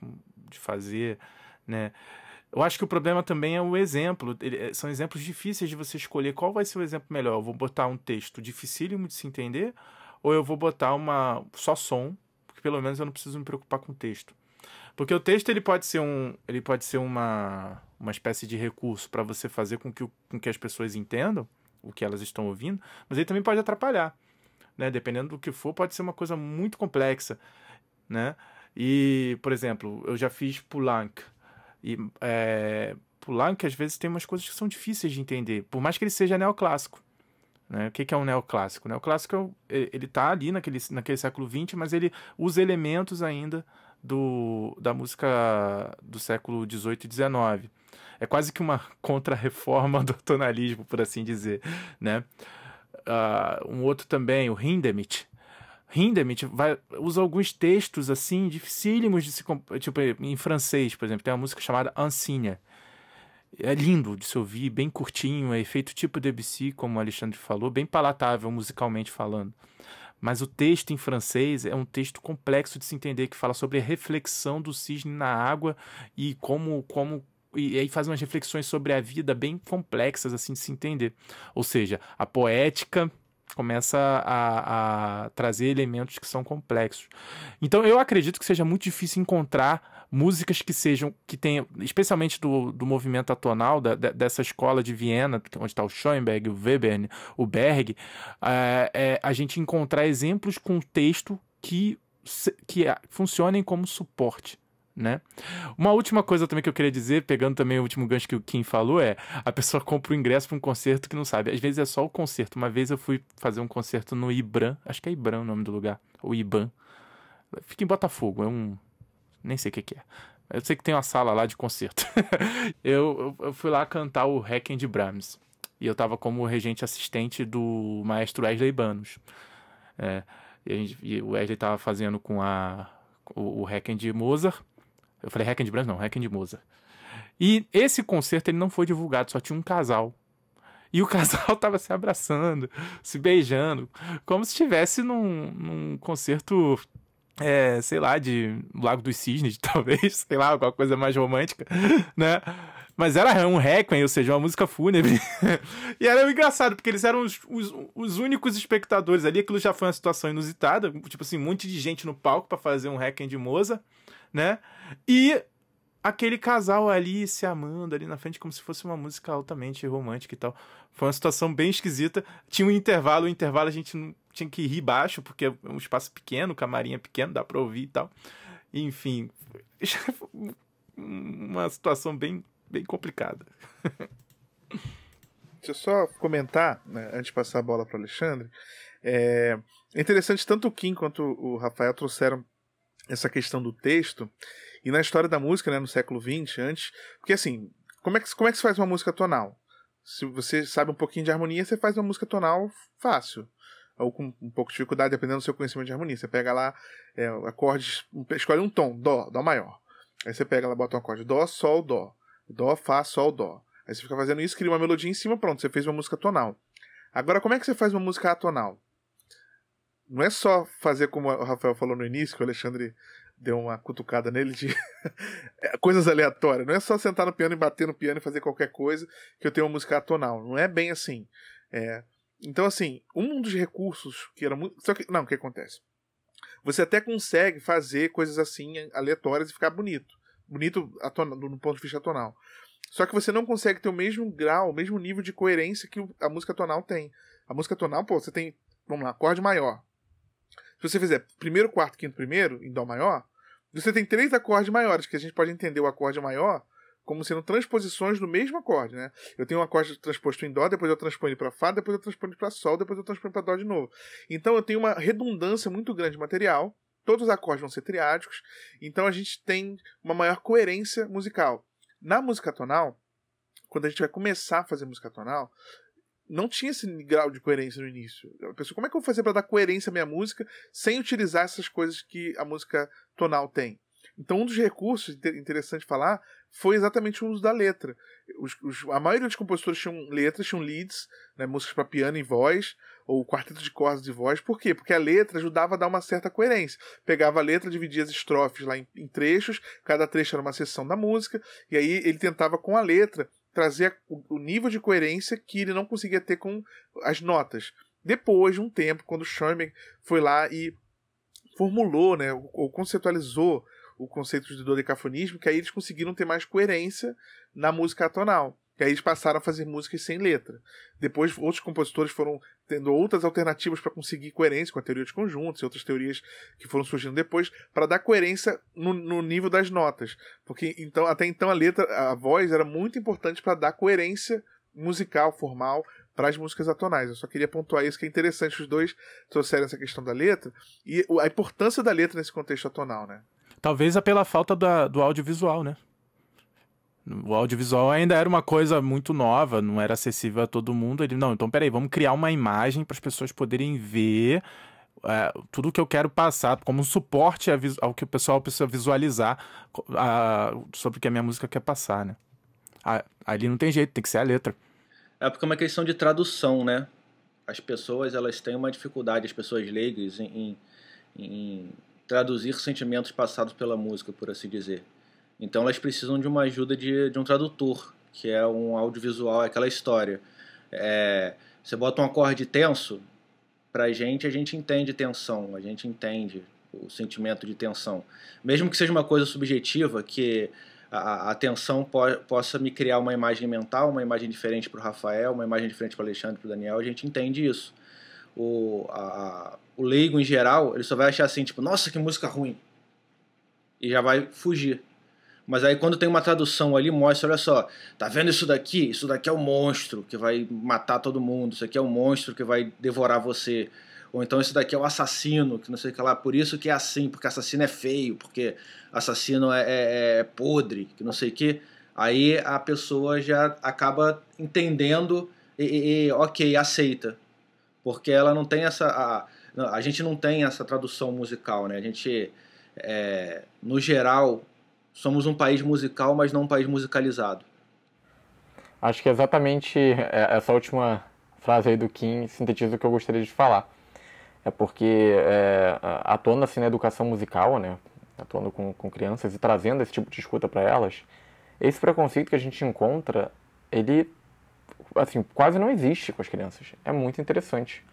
de fazer, né? Eu acho que o problema também é o exemplo. É, são exemplos difíceis de você escolher qual vai ser o exemplo melhor. Eu vou botar um texto dificílimo de se entender ou eu vou botar uma só som, porque pelo menos eu não preciso me preocupar com o texto. Porque o texto ele pode ser um, ele pode ser uma, uma espécie de recurso para você fazer com que, com que as pessoas entendam o que elas estão ouvindo, mas ele também pode atrapalhar né? Dependendo do que for, pode ser uma coisa muito complexa, né? E, por exemplo, eu já fiz Pulank. E é, Pulank, às vezes, tem umas coisas que são difíceis de entender, por mais que ele seja neoclássico. Né? O que é um neoclássico? O neoclássico, é ele está ali naquele, naquele século XX, mas ele usa elementos ainda do, da música do século XVIII e XIX. É quase que uma *laughs* contra-reforma do tonalismo, por assim dizer, né? uh, um outro também, o Hindemith. Hindemith vai, usa alguns textos assim dificílimos de se tipo em francês, por exemplo, tem uma música chamada Ancinia. É lindo de se ouvir, bem curtinho, é efeito tipo Debussy, como o Alexandre falou, bem palatável musicalmente falando. Mas o texto em francês é um texto complexo de se entender que fala sobre a reflexão do cisne na água e como como e aí faz umas reflexões sobre a vida bem complexas, assim, de se entender. Ou seja, a poética começa a, a, trazer elementos que são complexos. Então eu acredito que seja muito difícil encontrar músicas que sejam, que tenham, especialmente do, do movimento atonal, da, dessa escola de Viena, onde está o Schoenberg, o Webern, o Berg, é, é, a gente encontrar exemplos com texto que, que funcionem como suporte né? Uma última coisa também que eu queria dizer, pegando também o último gancho que o Kim falou, é a pessoa *laughs* compra o ingresso para um concerto que não sabe. Às vezes é só o concerto. Uma vez eu fui fazer um concerto no Ibram, acho que é Ibram o nome do lugar, ou Iban. Fica em Botafogo, é um. Nem sei o que, que é. Eu sei que tem uma sala lá de concerto. *laughs* eu, eu, fui lá cantar o Requiem de Brahms. E eu tava como regente assistente do maestro Wesley Banos. É, e, gente, e o Wesley tava fazendo com a, o, o Requiem de Mozart eu falei Requiem de Brahms, não, Requiem de Mozart. E esse concerto ele não foi divulgado, só tinha um casal. E o *laughs* casal tava se abraçando, se beijando, como se estivesse num, num concerto, é, sei lá, de Lago dos Cisnes, *laughs* talvez, sei lá, alguma coisa mais romântica, né? Mas era um requiem, ou seja, uma música fúnebre. *laughs* e era engraçado, porque eles eram os, os, os, únicos espectadores ali. Aquilo já foi uma situação inusitada. Tipo assim, um monte de gente no palco para fazer um requiem de Mozart né? E aquele casal ali se amando ali na frente como se fosse uma música altamente romântica e tal. Foi uma situação bem esquisita. Tinha um intervalo, o intervalo a gente não tinha que rir baixo, porque é um espaço pequeno, camarim é pequeno, dá pra ouvir e tal. Enfim, *laughs* uma situação bem, bem complicada. Deixa eu só comentar, né, antes de passar a bola para Alexandre. É interessante, tanto o Kim quanto o Rafael trouxeram essa questão do texto e na história da música, né, no século XX, antes, porque assim, como é que, como é que se faz uma música tonal? Se você sabe um pouquinho de harmonia, você faz uma música tonal fácil. Ou com um pouco de dificuldade, dependendo do seu conhecimento de harmonia. Você pega lá é, acordes, escolhe um tom, Dó, Dó maior. Aí você pega lá, bota um acorde Dó, Sol, Dó. Dó, Fá, Sol, Dó. Aí você fica fazendo isso, cria uma melodia em cima, pronto, você fez uma música tonal. Agora, como é que você faz uma música atonal? Não é só fazer como o Rafael falou no início, que o Alexandre deu uma cutucada nele de *laughs* é, coisas aleatórias. Não é só sentar no piano e bater no piano e fazer qualquer coisa que eu tenho uma música atonal. Não é bem assim. É... Então, assim, um dos recursos que era muito. Só que. Não, o que acontece? Você até consegue fazer coisas assim aleatórias e ficar bonito. Bonito no ponto de vista tonal. Só que você não consegue ter o mesmo grau, o mesmo nível de coerência que a música tonal tem. A música tonal, pô, você tem, vamos lá, acorde maior. Se você fizer primeiro, quarto, quinto, primeiro, em Dó maior, você tem três acordes maiores, que a gente pode entender o acorde maior como sendo transposições do mesmo acorde, né? Eu tenho um acorde transposto em Dó, depois eu transponho para Fá, depois eu transponho para Sol, depois eu transponho para Dó de novo. Então eu tenho uma redundância muito grande de material, todos os acordes vão ser triádicos, então a gente tem uma maior coerência musical. Na música tonal, quando a gente vai começar a fazer música tonal, não tinha esse grau de coerência no início. A pessoa, como é que eu vou fazer para dar coerência à minha música sem utilizar essas coisas que a música tonal tem? Então, um dos recursos interessante falar foi exatamente o uso da letra. Os, os, a maioria dos compositores tinham letras, tinham leads, né, músicas para piano e voz, ou quarteto de cordas de voz. Por quê? Porque a letra ajudava a dar uma certa coerência. Pegava a letra, dividia as estrofes lá em, em trechos, cada trecho era uma seção da música, e aí ele tentava com a letra trazer o, nível de coerência que ele não conseguia ter com as notas. Depois de um tempo, quando Schoenberg foi lá e formulou, né, ou conceitualizou o conceito de dodecafonismo, que aí eles conseguiram ter mais coerência na música atonal. Que aí eles passaram a fazer músicas sem letra. Depois, outros compositores foram tendo outras alternativas para conseguir coerência com a teoria de conjuntos e outras teorias que foram surgindo depois, para dar coerência no, no, nível das notas. Porque então até então a letra, a voz era muito importante para dar coerência musical, formal, para as músicas atonais. Eu só queria pontuar isso, que é interessante os dois trouxeram essa questão da letra e a importância da letra nesse contexto atonal, né? Talvez é pela falta da, do audiovisual, né? O audiovisual ainda era uma coisa muito nova, não era acessível a todo mundo. Ele, não, então peraí, vamos criar uma imagem para as pessoas poderem ver é, tudo que eu quero passar como um suporte ao que o pessoal precisa visualizar a, sobre o que a minha música quer passar, né? A, ali não tem jeito, tem que ser a letra. É porque é uma questão de tradução, né? As pessoas elas têm uma dificuldade, as pessoas leigas, em, em, em traduzir sentimentos passados pela música, por assim dizer. Então elas precisam de uma ajuda de, de um tradutor, que é um audiovisual, é aquela história. É, você bota um acorde tenso, pra gente, a gente entende tensão, a gente entende o sentimento de tensão. Mesmo que seja uma coisa subjetiva, que a, a tensão po possa me criar uma imagem mental, uma imagem diferente para o Rafael, uma imagem diferente para o Alexandre, para o Daniel, a gente entende isso. O, a, o leigo em geral, ele só vai achar assim, tipo, nossa, que música ruim. E já vai fugir. Mas aí quando tem uma tradução ali, mostra, olha só, tá vendo isso daqui? Isso daqui é o monstro que vai matar todo mundo, isso aqui é o monstro que vai devorar você. Ou então isso daqui é o assassino, que não sei o que lá, por isso que é assim, porque assassino é feio, porque assassino é, é, é podre, que não sei o que. Aí a pessoa já acaba entendendo e, e, e ok, aceita. Porque ela não tem essa. A, a gente não tem essa tradução musical, né? A gente, é, no geral, somos um país musical, mas não um país musicalizado. Acho que exatamente é, essa última frase aí do Kim sintetiza o que eu gostaria de falar. É porque é, atuando assim na educação musical, né? Atuando com, com crianças e trazendo esse tipo de escuta para elas, esse preconceito que a gente encontra, ele assim, quase não existe com as crianças. É muito interessante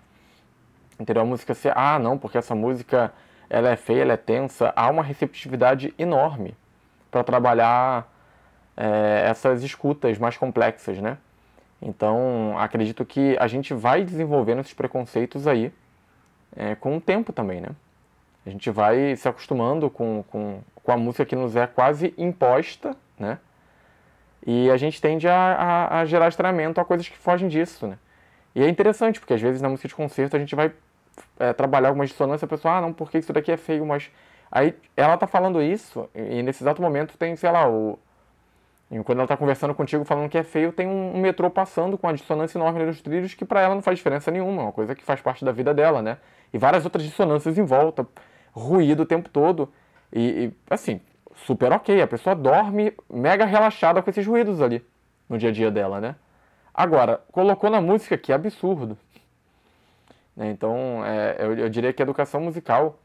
entendeu? A música ser, ah, não, porque essa música ela é feia, ela é tensa, há uma receptividade enorme para trabalhar é, essas escutas mais complexas, né? Então, acredito que a gente vai desenvolvendo esses preconceitos aí é, com o tempo também, né? A gente vai se acostumando com, com, com a música que nos é quase imposta, né? E a gente tende a, a, a gerar estranhamento a coisas que fogem disso, né? E é interessante, porque às vezes na música de concerto a gente vai é, trabalhar algumas dissonâncias, a pessoa, ah, não, porque isso daqui é feio, mas. Aí ela tá falando isso, e nesse exato momento tem, sei lá, o. Quando ela tá conversando contigo falando que é feio, tem um, um metrô passando com a dissonância enorme nos trilhos que para ela não faz diferença nenhuma, uma coisa que faz parte da vida dela, né? E várias outras dissonâncias em volta, ruído o tempo todo. E, e assim, super ok, a pessoa dorme mega relaxada com esses ruídos ali no dia a dia dela, né? Agora, colocou na música que é absurdo. Né? Então, é, eu, eu, diria que a educação musical,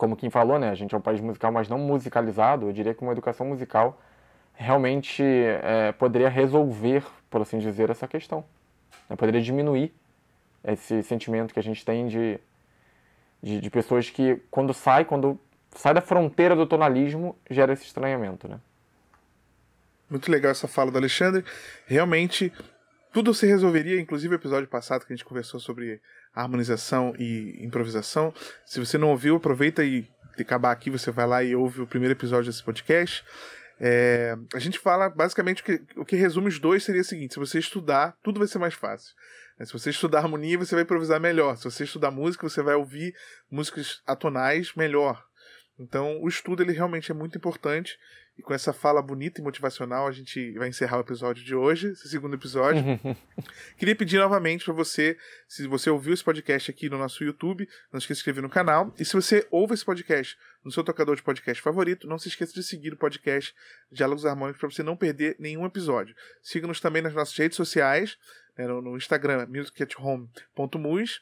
como quem falou, né? a gente é um país musical, mas não musicalizado, eu diria que uma educação musical realmente é, poderia resolver, por assim dizer, essa questão. Né? Poderia diminuir esse sentimento que a gente tem de, de, de, pessoas que, quando sai, quando sai da fronteira do tonalismo, gera esse estranhamento. Né? Muito legal essa fala do Alexandre. Realmente tudo se resolveria, inclusive o episódio passado que a gente conversou sobre harmonização e improvisação. Se você não ouviu, aproveita e acabar aqui, você vai lá e ouve o primeiro episódio desse podcast. É, a gente fala basicamente que, o que resume os dois seria o seguinte: se você estudar, tudo vai ser mais fácil. É, se você estudar harmonia, você vai improvisar melhor. Se você estudar música, você vai ouvir músicas atonais melhor. Então, o estudo ele realmente é muito importante. E com essa fala bonita e motivacional, a gente vai encerrar o episódio de hoje, esse segundo episódio. *laughs* Queria pedir novamente para você, se você ouviu esse podcast aqui no nosso YouTube, não esqueça de se inscrever no canal. E se você ouve esse podcast no seu tocador de podcast favorito, não se esqueça de seguir o podcast Diálogos Harmônicos para você não perder nenhum episódio. Siga-nos também nas nossas redes sociais, né, no Instagram, musicathome.mus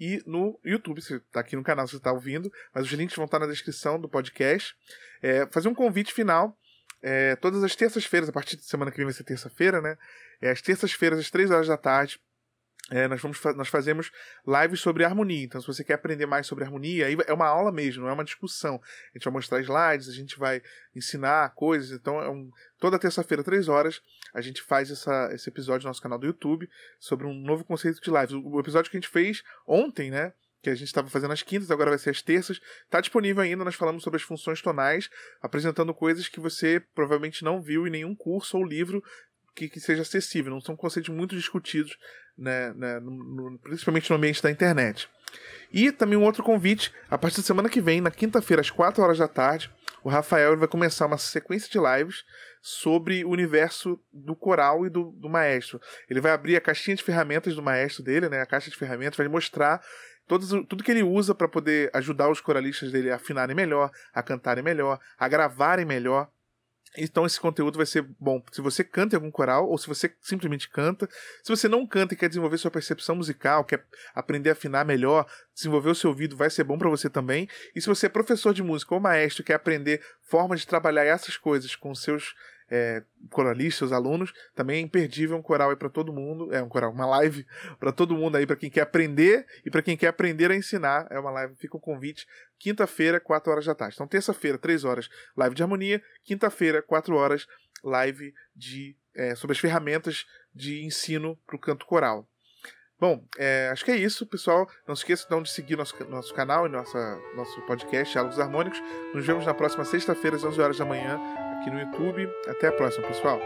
e no YouTube, você está aqui no canal, você está ouvindo, mas os links vão estar na descrição do podcast. É, fazer um convite final. É, todas as terças-feiras, a partir de semana que vem vai ser terça-feira, né? É, às terças-feiras, às três horas da tarde, é, nós, vamos, nós fazemos lives sobre harmonia. Então, se você quer aprender mais sobre harmonia, aí é uma aula mesmo, não é uma discussão. A gente vai mostrar slides, a gente vai ensinar coisas. Então, é um, toda terça-feira, três horas, a gente faz essa, esse episódio no nosso canal do YouTube sobre um novo conceito de lives. O, episódio que a gente fez ontem, né? que a gente estava fazendo às quintas, agora vai ser às terças. Está disponível ainda, nós falamos sobre as funções tonais, apresentando coisas que você provavelmente não viu em nenhum curso ou livro que, que seja acessível. Não são conceitos muito discutidos, né, né no, no, principalmente no ambiente da internet. E também um outro convite, a partir da semana que vem, na quinta-feira, às 4 horas da tarde, o Rafael vai começar uma sequência de lives sobre o universo do coral e do, do maestro. Ele vai abrir a caixinha de ferramentas do maestro dele, né, a caixa de ferramentas, vai mostrar todos, tudo que ele usa para poder ajudar os coralistas dele a afinarem melhor, a cantarem melhor, a gravarem melhor. Então esse conteúdo vai ser bom se você canta em algum coral ou se você simplesmente canta. Se você não canta e quer desenvolver sua percepção musical, quer aprender a afinar melhor, desenvolver o seu ouvido, vai ser bom para você também. E se você é professor de música ou maestro, quer aprender formas de trabalhar essas coisas com seus é, coralistas, alunos, também é imperdível um coral aí para todo mundo, é um coral, uma live para todo mundo aí, para quem quer aprender e para quem quer aprender a ensinar, é uma live, fica o convite, quinta-feira, 4 horas da tarde. Então, terça-feira, 3 horas, live de harmonia, quinta-feira, 4 horas, live de é, sobre as ferramentas de ensino para o canto coral. Bom, é, acho que é isso, pessoal. Não se esqueça então de seguir nosso, nosso canal e nossa, nosso podcast Diálogos Harmônicos. Nos vemos na próxima sexta-feira, às 11 horas da manhã, aqui no YouTube. Até a próxima, pessoal.